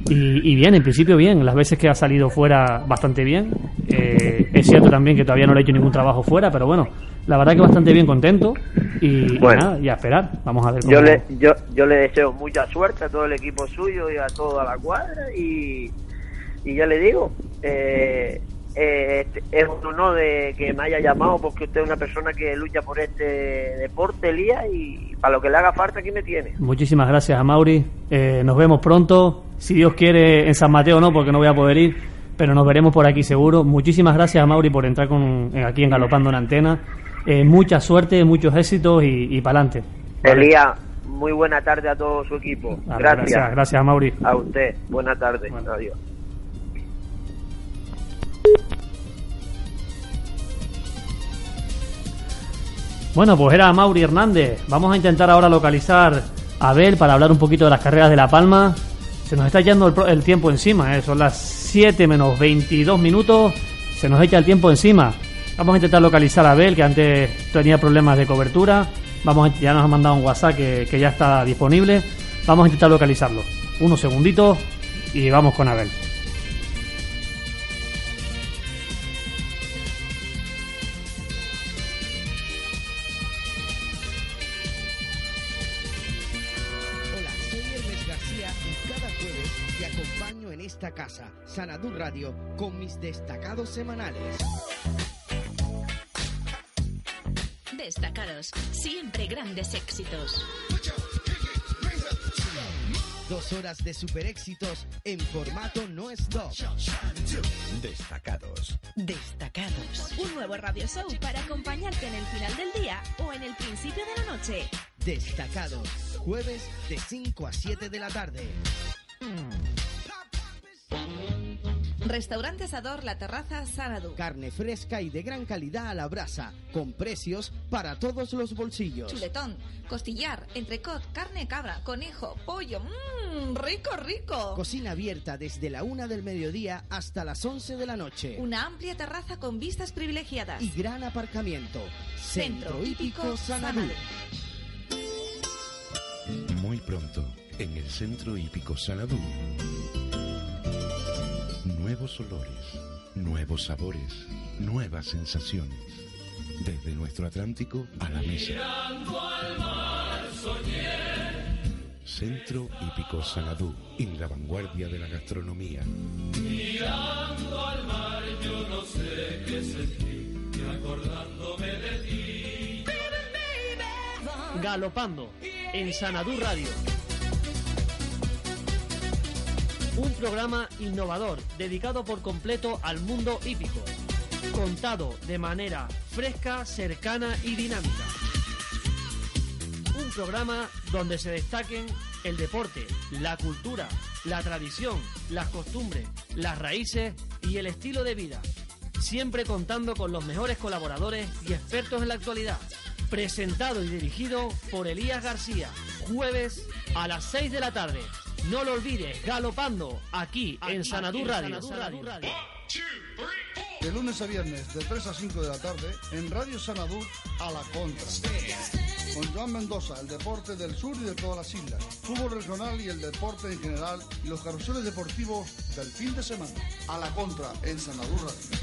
Y, y bien, en principio bien. Las veces que ha salido fuera, bastante bien. Eh, es cierto también que todavía no le he hecho ningún trabajo fuera, pero bueno, la verdad que bastante bien contento. Y, y Bueno. nada, y a esperar. Vamos a ver cómo. Yo le, yo, yo le deseo mucha suerte a todo el equipo suyo y a toda la cuadra y, y ya le digo, eh, eh, este- es un honor de que me haya llamado porque usted es una persona que lucha por este deporte, Elías, y para lo que le haga falta aquí me tiene. Muchísimas gracias a Mauri. Eh, nos vemos pronto. Si Dios quiere, en San Mateo no, porque no voy a poder ir, pero nos veremos por aquí seguro. Muchísimas gracias a Mauri por entrar con, eh, aquí en Galopando en Antena. Eh, mucha suerte, muchos éxitos y, y para adelante. Elías, muy buena tarde a todo su equipo. Gracias. gracias, gracias a Mauri. A usted, buena tarde. Adiós. Bueno, pues era Mauri Hernández. Vamos a intentar ahora localizar a Abel para hablar un poquito de las carreras de La Palma. Se nos está echando el, el tiempo encima, ¿eh? son las 7 menos 22 minutos. Se nos echa el tiempo encima. Vamos a intentar localizar a Abel, que antes tenía problemas de cobertura. Vamos a- ya nos ha mandado un WhatsApp que, que ya está disponible. Vamos a intentar localizarlo. Unos segunditos y vamos con Abel. Radio, con mis destacados semanales. Destacados. Siempre grandes éxitos. Dos horas de super éxitos en formato no stop. Destacados. Destacados. Un nuevo radio show para acompañarte en el final del día o en el principio de la noche. Destacados, jueves de 5 a 7 de la tarde. Restaurante Asador La Terraza Sanadu. Carne fresca y de gran calidad a la brasa, con precios para todos los bolsillos. Chuletón, costillar, entrecot, carne cabra, conejo, pollo. Mmm, rico, rico. Cocina abierta desde la una del mediodía hasta las 11 de la noche. Una amplia terraza con vistas privilegiadas. Y gran aparcamiento. Centro Centro Hípico Hípico Sanadú. Muy pronto, en el Centro Hípico Sanadú. Nuevos olores, nuevos sabores, nuevas sensaciones. Desde nuestro Atlántico a la mesa. Al mar soñé, Centro Hípico Sanadú, en la vanguardia de la gastronomía. mirando al mar yo no sé qué sentí, y acordándome de ti. Galopando en Sanadú Radio. Un programa innovador dedicado por completo al mundo hípico, contado de manera fresca, cercana y dinámica. Un programa donde se destaquen el deporte, la cultura, la tradición, las costumbres, las raíces y el estilo de vida. Siempre contando con los mejores colaboradores y expertos en la actualidad. Presentado y dirigido por Elías García. Jueves a las 6 de la tarde. No lo olvides, galopando aquí, en Sanadú Radio. De lunes a viernes, de 3 a 5 de la tarde, en Radio Sanadú, a la contra. Con Joan Mendoza, el deporte del sur y de todas las islas, fútbol regional y el deporte en general, y los carruseles deportivos del fin de semana. A la contra, en Sanadú Radio.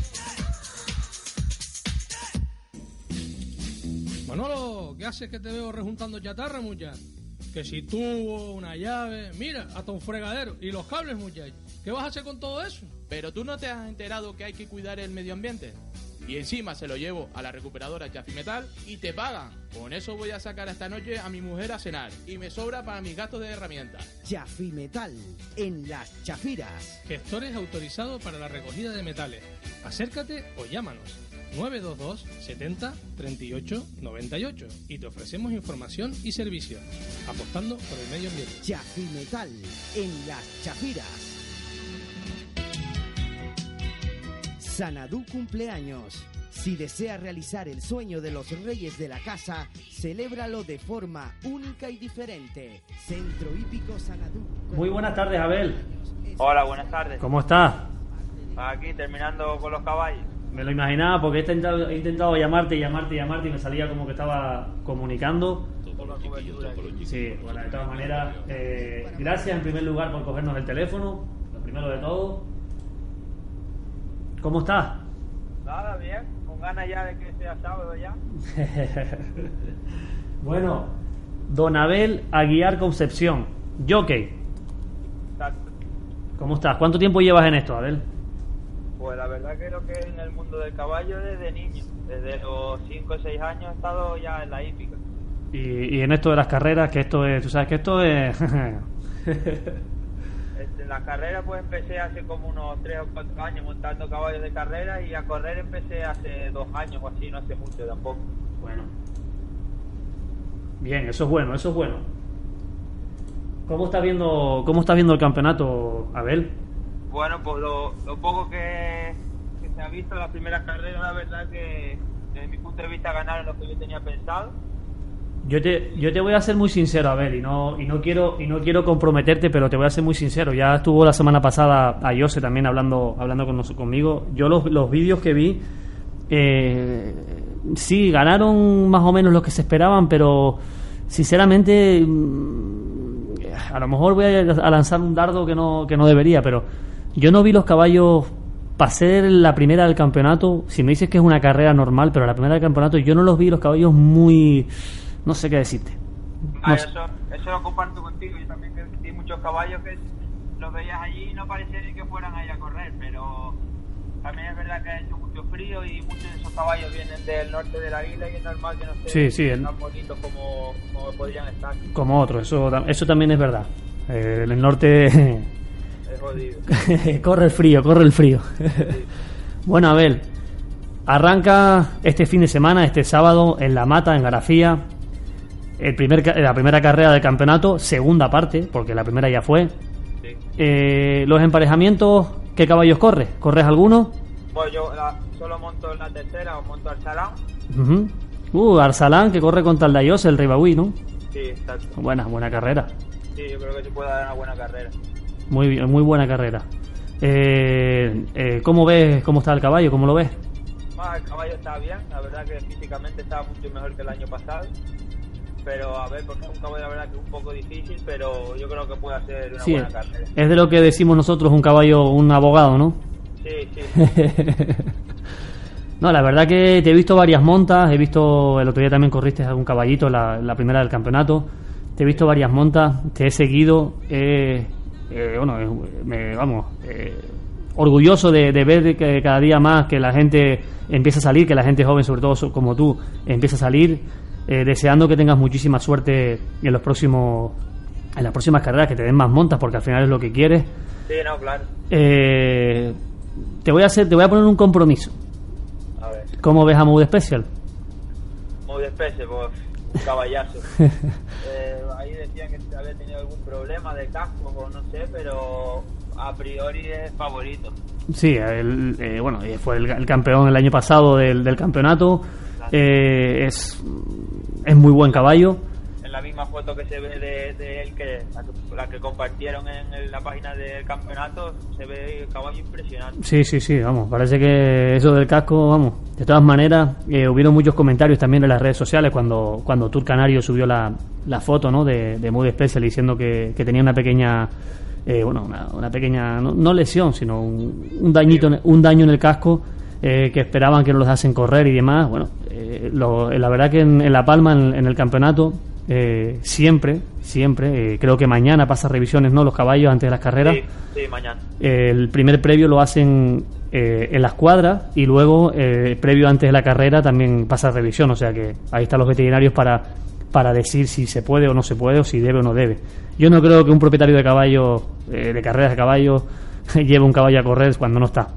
Manolo, ¿qué haces que te veo rejuntando chatarra, muchacho? Que si tuvo una llave, mira, hasta un fregadero. Y los cables, muchacho. ¿Qué vas a hacer con todo eso? Pero tú no te has enterado que hay que cuidar el medio ambiente. Y encima se lo llevo a la recuperadora Jaffi Metal y te pagan. Con eso voy a sacar esta noche a mi mujer a cenar. Y me sobra para mis gastos de herramientas. Jaffi Metal, en Las Chafiras. Gestores autorizados para la recogida de metales. Acércate o llámanos. 922 70 38 98 y te ofrecemos información y servicio, apostando por el medio ambiente. Jaffi Metal, en Las Chafiras. Sanadú cumpleaños. Si desea realizar el sueño de los reyes de la casa, celébralo de forma única y diferente. Centro Hípico Sanadú. Muy buenas tardes, Abel. Hola, buenas tardes. ¿Cómo estás? Aquí terminando con los caballos. Me lo imaginaba porque he intentado, he intentado llamarte, llamarte, llamarte y me salía como que estaba comunicando. Sí, bueno, de todas maneras, eh, gracias en primer lugar por cogernos el teléfono, lo primero de todo. ¿Cómo estás? Nada, bien. Con ganas ya de que sea sábado ya. bueno, Don Abel Aguiar Concepción, jockey. ¿Cómo estás? ¿Cuánto tiempo llevas en esto, Abel? Pues la verdad que lo que es en el mundo del caballo desde niño. Desde los 5 o 6 años he estado ya en la hípica. Y, y en esto de las carreras, que esto es, tú sabes que esto es... Este, En la carrera pues empecé hace como unos 3 o 4 años montando caballos de carrera y a correr empecé hace 2 años o así, no hace mucho tampoco. Bueno. Bien, eso es bueno, eso es bueno. ¿Cómo estás viendo, cómo estás viendo el campeonato, Abel? Bueno, pues lo, poco que, se ha visto en las primeras carreras, la verdad que desde mi punto de vista ganaron lo que yo tenía pensado. Yo te, yo te voy a ser muy sincero, Abel, y no, y no quiero, y no quiero comprometerte, pero te voy a ser muy sincero. Ya estuvo la semana pasada a Jose también hablando, hablando con nos- conmigo. Yo los, los vídeos que vi, eh, sí, ganaron más o menos lo que se esperaban, pero sinceramente, mm, a lo mejor voy a lanzar un dardo que no, que no debería, pero yo no vi los caballos para ser la primera del campeonato. Si me dices que es una carrera normal, pero la primera del campeonato, yo no los vi los caballos muy. No sé qué decirte. Ah, No sé. eso, eso lo comparto contigo. Yo también vi muchos caballos que los veías allí y no parecía ni que fueran ahí a correr, pero también es verdad que ha hecho mucho frío y muchos de esos caballos vienen del norte de la isla y es normal que no estén Sí, sí, el- tan bonitos como, como podrían estar. Como otros, eso, eso también es verdad. Eh, el norte jodido. corre el frío, corre el frío. bueno, Abel, arranca este fin de semana, este sábado, en La Mata, en Garafía. El primer, la primera carrera del campeonato, segunda parte, porque la primera ya fue. Eh, los emparejamientos, ¿qué caballos corres? ¿Corres alguno? Pues yo la- solo monto en la tercera o monto al salón. Ujú. Uh, Arsalán, que corre contra el Dayos, el Ribaui, ¿no? Sí, exacto. Buena, buena carrera. Sí, yo creo que se puede dar una buena carrera. Muy bien, muy buena carrera. Eh, eh, ¿Cómo ves cómo está el caballo? ¿Cómo lo ves? Ah, el caballo está bien, la verdad que físicamente estaba mucho mejor que el año pasado. Pero a ver, porque es un caballo la verdad que es un poco difícil, pero yo creo que puede hacer una Sí, buena carrera. es de lo que decimos nosotros un caballo, un abogado, ¿no? Sí, sí. no, la verdad que te he visto varias montas, he visto, el otro día también corriste algún caballito, la, la primera del campeonato, te he visto varias montas, te he seguido, eh, eh, bueno, me, vamos, eh, orgulloso de, de ver que cada día más que la gente empieza a salir, que la gente joven, sobre todo como tú, empieza a salir, eh, deseando que tengas muchísima suerte en los próximos, en las próximas carreras, que te den más montas, porque al final es lo que quieres. Sí, no, claro. Eh, te voy a hacer, te voy a poner un compromiso. A ver, ¿Cómo ves a Mood Special? muy de especie, pues, un caballazo. Eh, había tenido algún problema de casco o no sé, pero a priori es favorito. Sí, el- eh, bueno, eh, fue el, el campeón el año pasado del, del campeonato. Eh, es, es muy buen caballo. La misma foto que se ve de, él, que la, que compartieron en la página del campeonato, se ve el caballo impresionante. Sí, sí, sí, vamos, parece que eso del casco, vamos. De todas maneras, eh, hubieron muchos comentarios también en las redes sociales cuando, cuando Tour Canario subió la, la foto ¿no? de, de Mood Special diciendo que, que tenía una pequeña, eh, bueno, una, una pequeña, no, no lesión, sino un, un dañito, un daño en el casco. eh, que esperaban que no los hacen correr y demás. Bueno, eh, lo- la verdad que en, en La Palma, en, en el campeonato, eh, siempre, siempre, eh, creo que mañana pasa revisiones, ¿no? Los caballos antes de las carreras. Sí, sí, mañana. El primer previo lo hacen eh, en las cuadras y luego, eh, previo antes de la carrera, también pasa revisión. O sea que ahí están los veterinarios para, para decir si se puede o no se puede o si debe o no debe. Yo no creo que un propietario de caballo, eh, de carreras de caballo, lleve un caballo a correr cuando no está.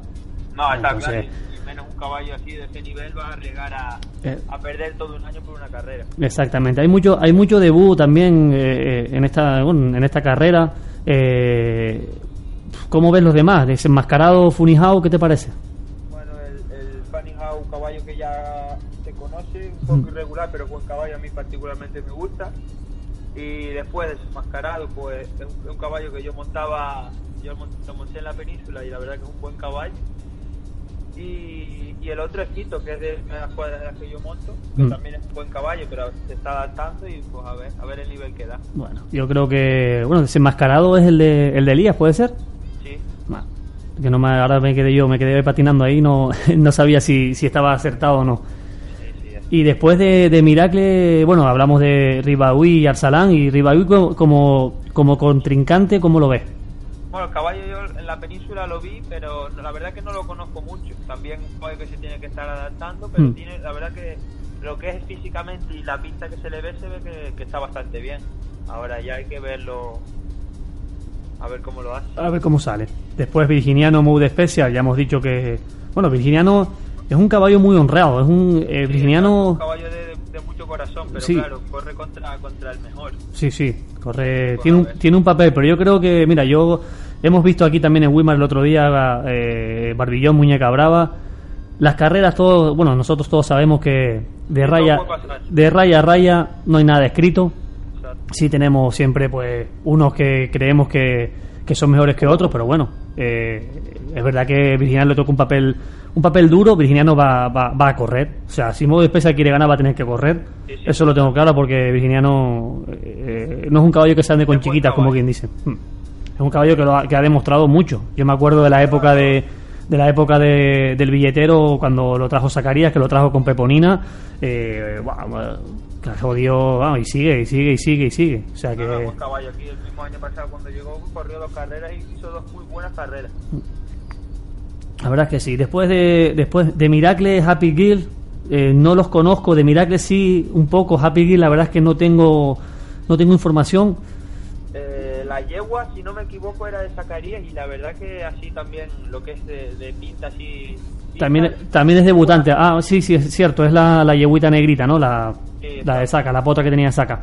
No, está Entonces- claro. Caballo así de ese nivel va a arriesgar a, Eh. a perder todo un año por una carrera. Exactamente. Hay mucho, hay mucho debut también eh, eh, en esta, bueno, en esta carrera. Eh, ¿Cómo ves los demás? Desenmascarado Funihao, ¿qué te parece? Bueno, el, el un caballo que ya se conoce, un poco irregular, pero buen caballo a mí particularmente me gusta. Y después desenmascarado, pues es un, es un caballo que yo montaba, yo lo monté en la península y la verdad que es un buen caballo. Y, y el otro es Quito, que es de las cuadras de las que yo monto, que Mm. también es un buen caballo, pero se está adaptando y pues a ver, a ver el nivel que da. Bueno, yo creo que, bueno, desenmascarado es el de, el de Elías, ¿puede ser? Sí. Bueno, que no me, ahora me quedé yo, me quedé patinando ahí, no, no sabía si, si estaba acertado o no. Y después de, de Miracle, bueno, hablamos de Ribaui y Arsalán, y Ribaui co- como, como contrincante, ¿cómo lo ves? Bueno, el caballo yo en la península lo vi, pero la verdad que no lo conozco mucho. También es un caballo que se tiene que estar adaptando, pero Hmm. tiene, la verdad que lo que es físicamente y la pinta que se le ve, se ve que, que está bastante bien. Ahora ya hay que verlo, a ver cómo lo hace. A ver cómo sale. Después Virginiano Mood Special, ya hemos dicho que, bueno, Virginiano es un caballo muy honrado, es un eh, Un Virginiano, caballo de, de- corazón, pero Sí. claro, corre contra, contra el mejor. sí, sí, corre, tiene un, tiene un papel, pero yo creo que, mira, yo hemos visto aquí también en Wimar el otro día, eh, Barbillón, Muñeca Brava, las carreras, todos, bueno, nosotros todos sabemos que de raya, de raya a raya no hay nada escrito. Sí tenemos siempre, pues, unos que creemos que, que son mejores que otros, pero bueno, eh, es verdad que Virginiano le toca un papel un papel duro, Virginiano va, va, va a correr. O sea, si Modo Espesa quiere ganar va a tener que correr. Eso lo tengo claro porque Virginiano eh, no es un caballo que se ande con chiquitas, como quien dice. Hmm. Es un caballo que, lo ha, que ha demostrado mucho. Yo me acuerdo de la época de, de la época de- del billetero cuando lo trajo Zacarías, que lo trajo con Peponina. Eh, vamos, y sigue, y sigue, y sigue, y sigue. O sea que... buen caballo aquí el mismo año pasado cuando llegó corrió dos carreras y hizo dos muy buenas carreras. La verdad es que sí. Después de, después de Miracle, Happy Gill, eh, no los conozco. De Miracle sí, un poco. Happy Gill, la verdad es que no tengo, no tengo información. Eh, la yegua, si no me equivoco, era de Zacarías y la verdad que así también lo que es de, de pinta así... También, también es debutante. Ah, sí, sí, es cierto. Es la, la yeguita negrita, ¿no? La, Sí, la de Saca, la pota que tenía Saca.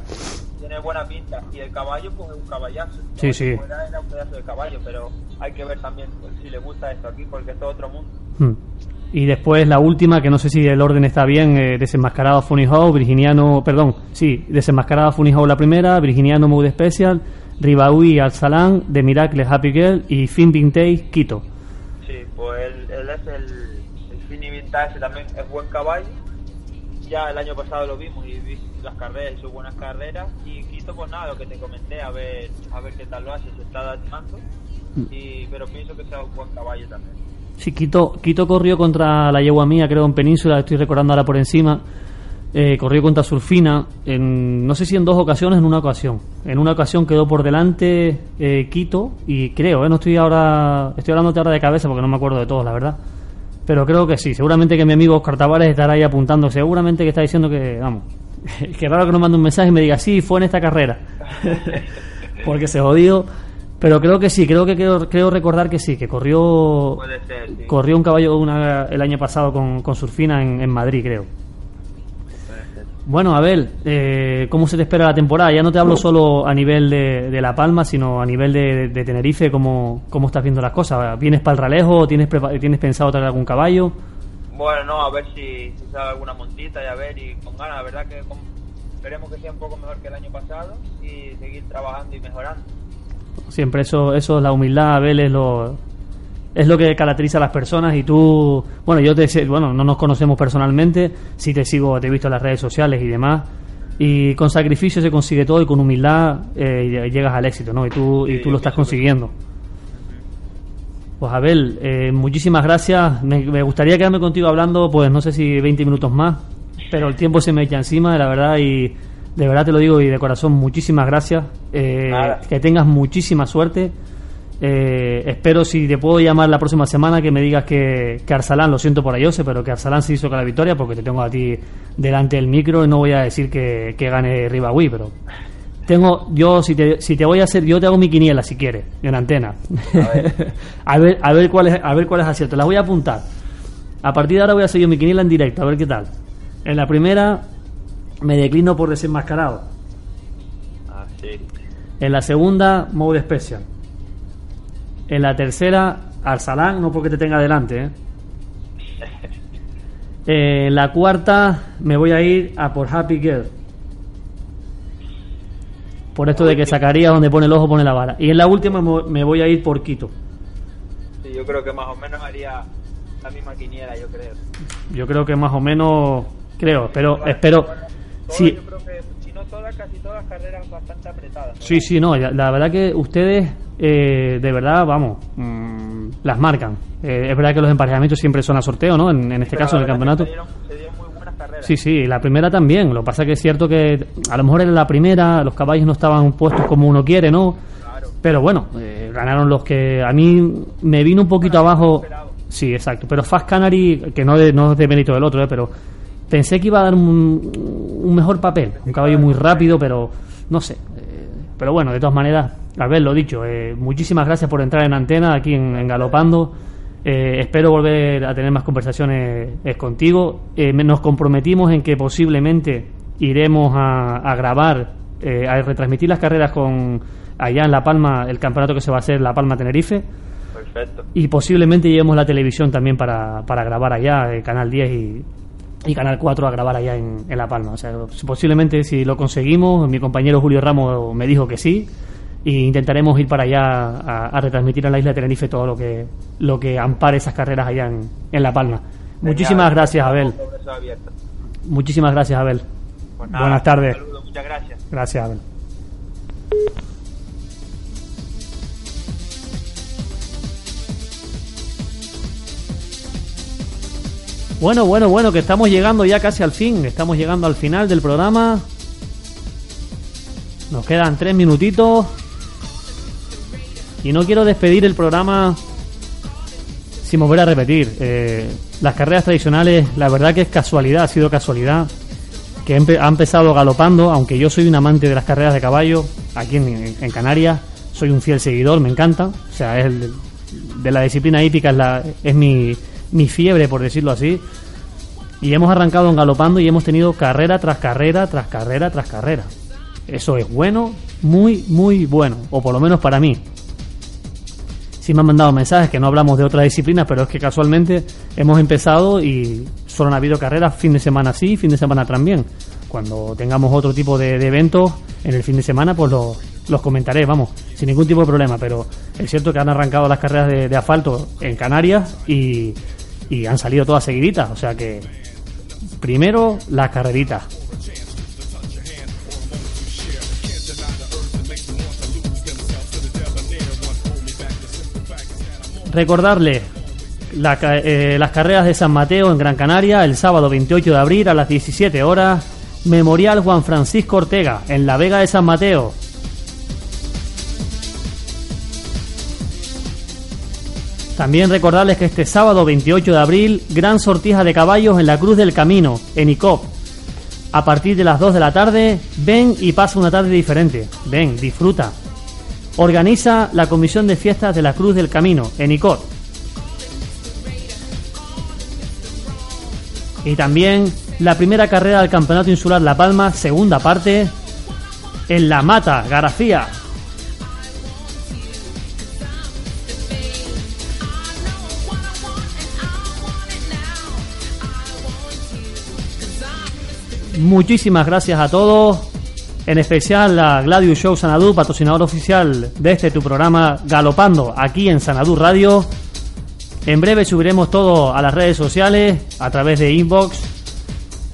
Tiene buena pinta y el caballo pues es un caballazo. Sí, sí. fuera Era un pedazo de caballo, pero hay que ver también pues, si le gusta esto aquí porque esto es otro mundo. Hmm. Y después la última, que no sé si el orden está bien, eh, desenmascarado Funny How, Virginiano, perdón, sí, desenmascarada Funny How la primera, Virginiano Mood Special, Ribaui Al Salán, de Miracle Happy Girl y Fin Vintage Quito. Sí, pues él, él es el, Fini Vintage, también es buen caballo. Ya el año pasado lo vimos y vi las carreras, hizo buenas carreras. Y Quito, pues nada, lo que te comenté, a ver a ver qué tal lo hace, se está adaptando. Y, pero pienso que sea un buen caballo también. Sí, Quito, Quito corrió contra la yegua mía, creo, en Península, estoy recordando ahora por encima. Eh, corrió contra Surfina, en, no sé si en dos ocasiones, en una ocasión. En una ocasión quedó por delante eh, Quito y creo, eh, no estoy ahora, estoy hablando ahora de cabeza porque no me acuerdo de todo, la verdad. Pero creo que sí, seguramente que mi amigo Oscar Tavares estará ahí apuntando, seguramente que está diciendo que, vamos, que raro que nos mande un mensaje y me diga, sí, fue en esta carrera. porque se jodió. Pero creo que sí, creo que creo, creo recordar que sí, que corrió Puede ser, sí. corrió un caballo una- el año pasado con, con Surfina en, en Madrid, creo. Bueno, Abel, eh, ¿cómo se te espera la temporada? Ya no te hablo solo a nivel de, de La Palma, sino a nivel de, de Tenerife, ¿cómo, ¿cómo estás viendo las cosas? ¿Vienes para el ralejo tienes, tienes pensado traer algún caballo? Bueno, no, a ver si, si sale alguna montita y a ver, y con ganas, la verdad que con- esperemos que sea un poco mejor que el año pasado y seguir trabajando y mejorando. Siempre eso, eso es la humildad, Abel, es lo, es lo que caracteriza a las personas y tú, bueno, yo te sé, bueno, no nos conocemos personalmente, sí te sigo, te he visto en las redes sociales y demás, y con sacrificio se consigue todo y con humildad eh, llegas al éxito, ¿no? Y tú, y tú lo estás consiguiendo. Pues Abel, eh, muchísimas gracias. Me, me gustaría quedarme contigo hablando, pues no sé si 20 minutos más, pero el tiempo se me echa encima, la verdad, y de verdad te lo digo y de corazón, muchísimas gracias. Eh, que tengas muchísima suerte. Eh, espero si te puedo llamar la próxima semana que me digas que, que Arsalán, lo siento por Ayose, pero que Arsalán se hizo con la victoria porque te tengo a ti delante del micro. Y no voy a decir que, que gane Ribawi, pero tengo yo si te, si te voy a hacer yo te hago mi quiniela si quieres en antena. A ver. A ver cuál es a ver cuál es acierto. Las voy a apuntar. A partir de ahora voy a hacer yo mi quiniela en directo a ver qué tal. En la primera me declino por desenmascarado. Ah, sí. en la segunda mode special en la tercera Arsalán no porque te tenga delante ¿eh? Eh, en la cuarta me voy a ir a por Happy Girl por esto de que Zacarías donde pone el ojo pone la vara y en la última me voy a ir por Quito Sí, yo creo que más o menos haría la misma quiniela, yo creo. yo creo que más o menos creo espero espero si no todas, casi todas carreras bastante apretadas. Sí, sí, no, ya- la verdad que ustedes eh, de verdad, vamos, mm, las marcan. Eh, es verdad que los emparejamientos siempre son a sorteo, ¿no? En, en este Pero caso, en el la campeonato. Se dieron, se dieron muy buenas carreras. Sí, sí, la primera también. Lo que pasa que es cierto que a lo mejor en la primera los caballos no estaban puestos como uno quiere, ¿no? Pero bueno, eh, ganaron los que a mí me vino un poquito abajo. Sí, exacto. Pero Fast Canary, que no, de, no es de mérito del otro, ¿eh? pero pensé que iba a dar un, un mejor papel. Un caballo muy rápido, pero no sé. Eh, pero bueno, de todas maneras, al ver lo dicho, eh, muchísimas gracias por entrar en antena aquí en, en Galopando. Eh, espero volver a tener más conversaciones eh, contigo. Eh, me- nos comprometimos en que posiblemente iremos a, a grabar, eh, a retransmitir las carreras con allá en La Palma, el campeonato que se va a hacer La Palma Tenerife. Perfecto. Y posiblemente llevemos la televisión también para, para grabar allá, eh, Canal 10 y, y Canal 4 a grabar allá en, en La Palma. O sea, posiblemente si lo conseguimos, mi compañero Julio Ramos me dijo que sí, y intentaremos ir para allá a, a retransmitir en la isla de Tenerife todo lo que, lo que ampare esas carreras allá en, en La Palma. Muchísimas gracias, Abel. Muchísimas gracias, Abel. Pues nada, Buenas tardes. saludo, muchas gracias. Gracias, Abel. Bueno, bueno, bueno, que estamos llegando ya casi al fin. Estamos llegando al final del programa. Nos quedan tres minutitos. Y no quiero despedir el programa sin volver a repetir. Eh, las carreras tradicionales, la verdad que es casualidad, ha sido casualidad. Que ha empezado galopando, aunque yo soy un amante de las carreras de caballo, aquí en Canarias, soy un fiel seguidor, me encanta. O sea, es el- de la disciplina hípica es, la, es mi, mi fiebre, por decirlo así. Y hemos arrancado en galopando y hemos tenido carrera tras carrera, tras carrera, tras carrera. Eso es bueno, muy, muy bueno, o por lo menos para mí. Sí me han mandado mensajes que no hablamos de otras disciplinas, pero es que casualmente hemos empezado y solo han habido carreras fin de semana sí, fin de semana también. Cuando tengamos otro tipo de, eventos en el fin de semana, pues lo- los comentaré, vamos, sin ningún tipo de problema. Pero es cierto que han arrancado las carreras de, de asfalto en Canarias y, y han salido todas seguiditas. O sea que primero las carreritas. Recordarle eh, las carreras de San Mateo en Gran Canaria el sábado 28 de abril a las 17 horas. Memorial Juan Francisco Ortega en la Vega de San Mateo. También recordarles que este sábado 28 de abril, gran sortija de caballos en la Cruz del Camino, en ICOP. A partir de las 2 de la tarde, ven y pasa una tarde diferente. Ven, disfruta. Organiza la Comisión de Fiestas de la Cruz del Camino, en ICOP. Y también la primera carrera del Campeonato Insular La Palma, segunda parte, en La Mata, García. Muchísimas gracias a todos, en especial a Gladius Show Sanadú, patrocinador oficial de este tu programa Galopando aquí en Sanadú Radio. En breve subiremos todo a las redes sociales a través de inbox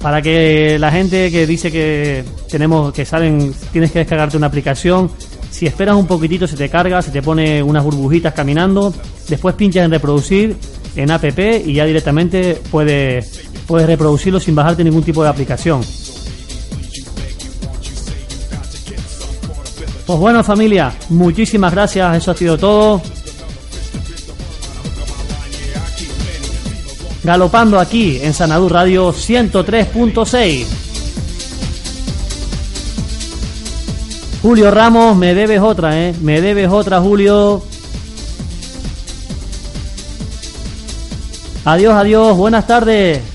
para que la gente que dice que tenemos que saben tienes que descargarte una aplicación si esperas un poquitito se te carga se te pone unas burbujitas caminando después pinchas en reproducir en app y ya directamente puedes puedes reproducirlo sin bajarte ningún tipo de aplicación pues bueno familia muchísimas gracias eso ha sido todo galopando aquí en Sanadú Radio 103.6. Julio Ramos, me debes otra, ¿eh? Me debes otra, Julio. Adiós, adiós, buenas tardes.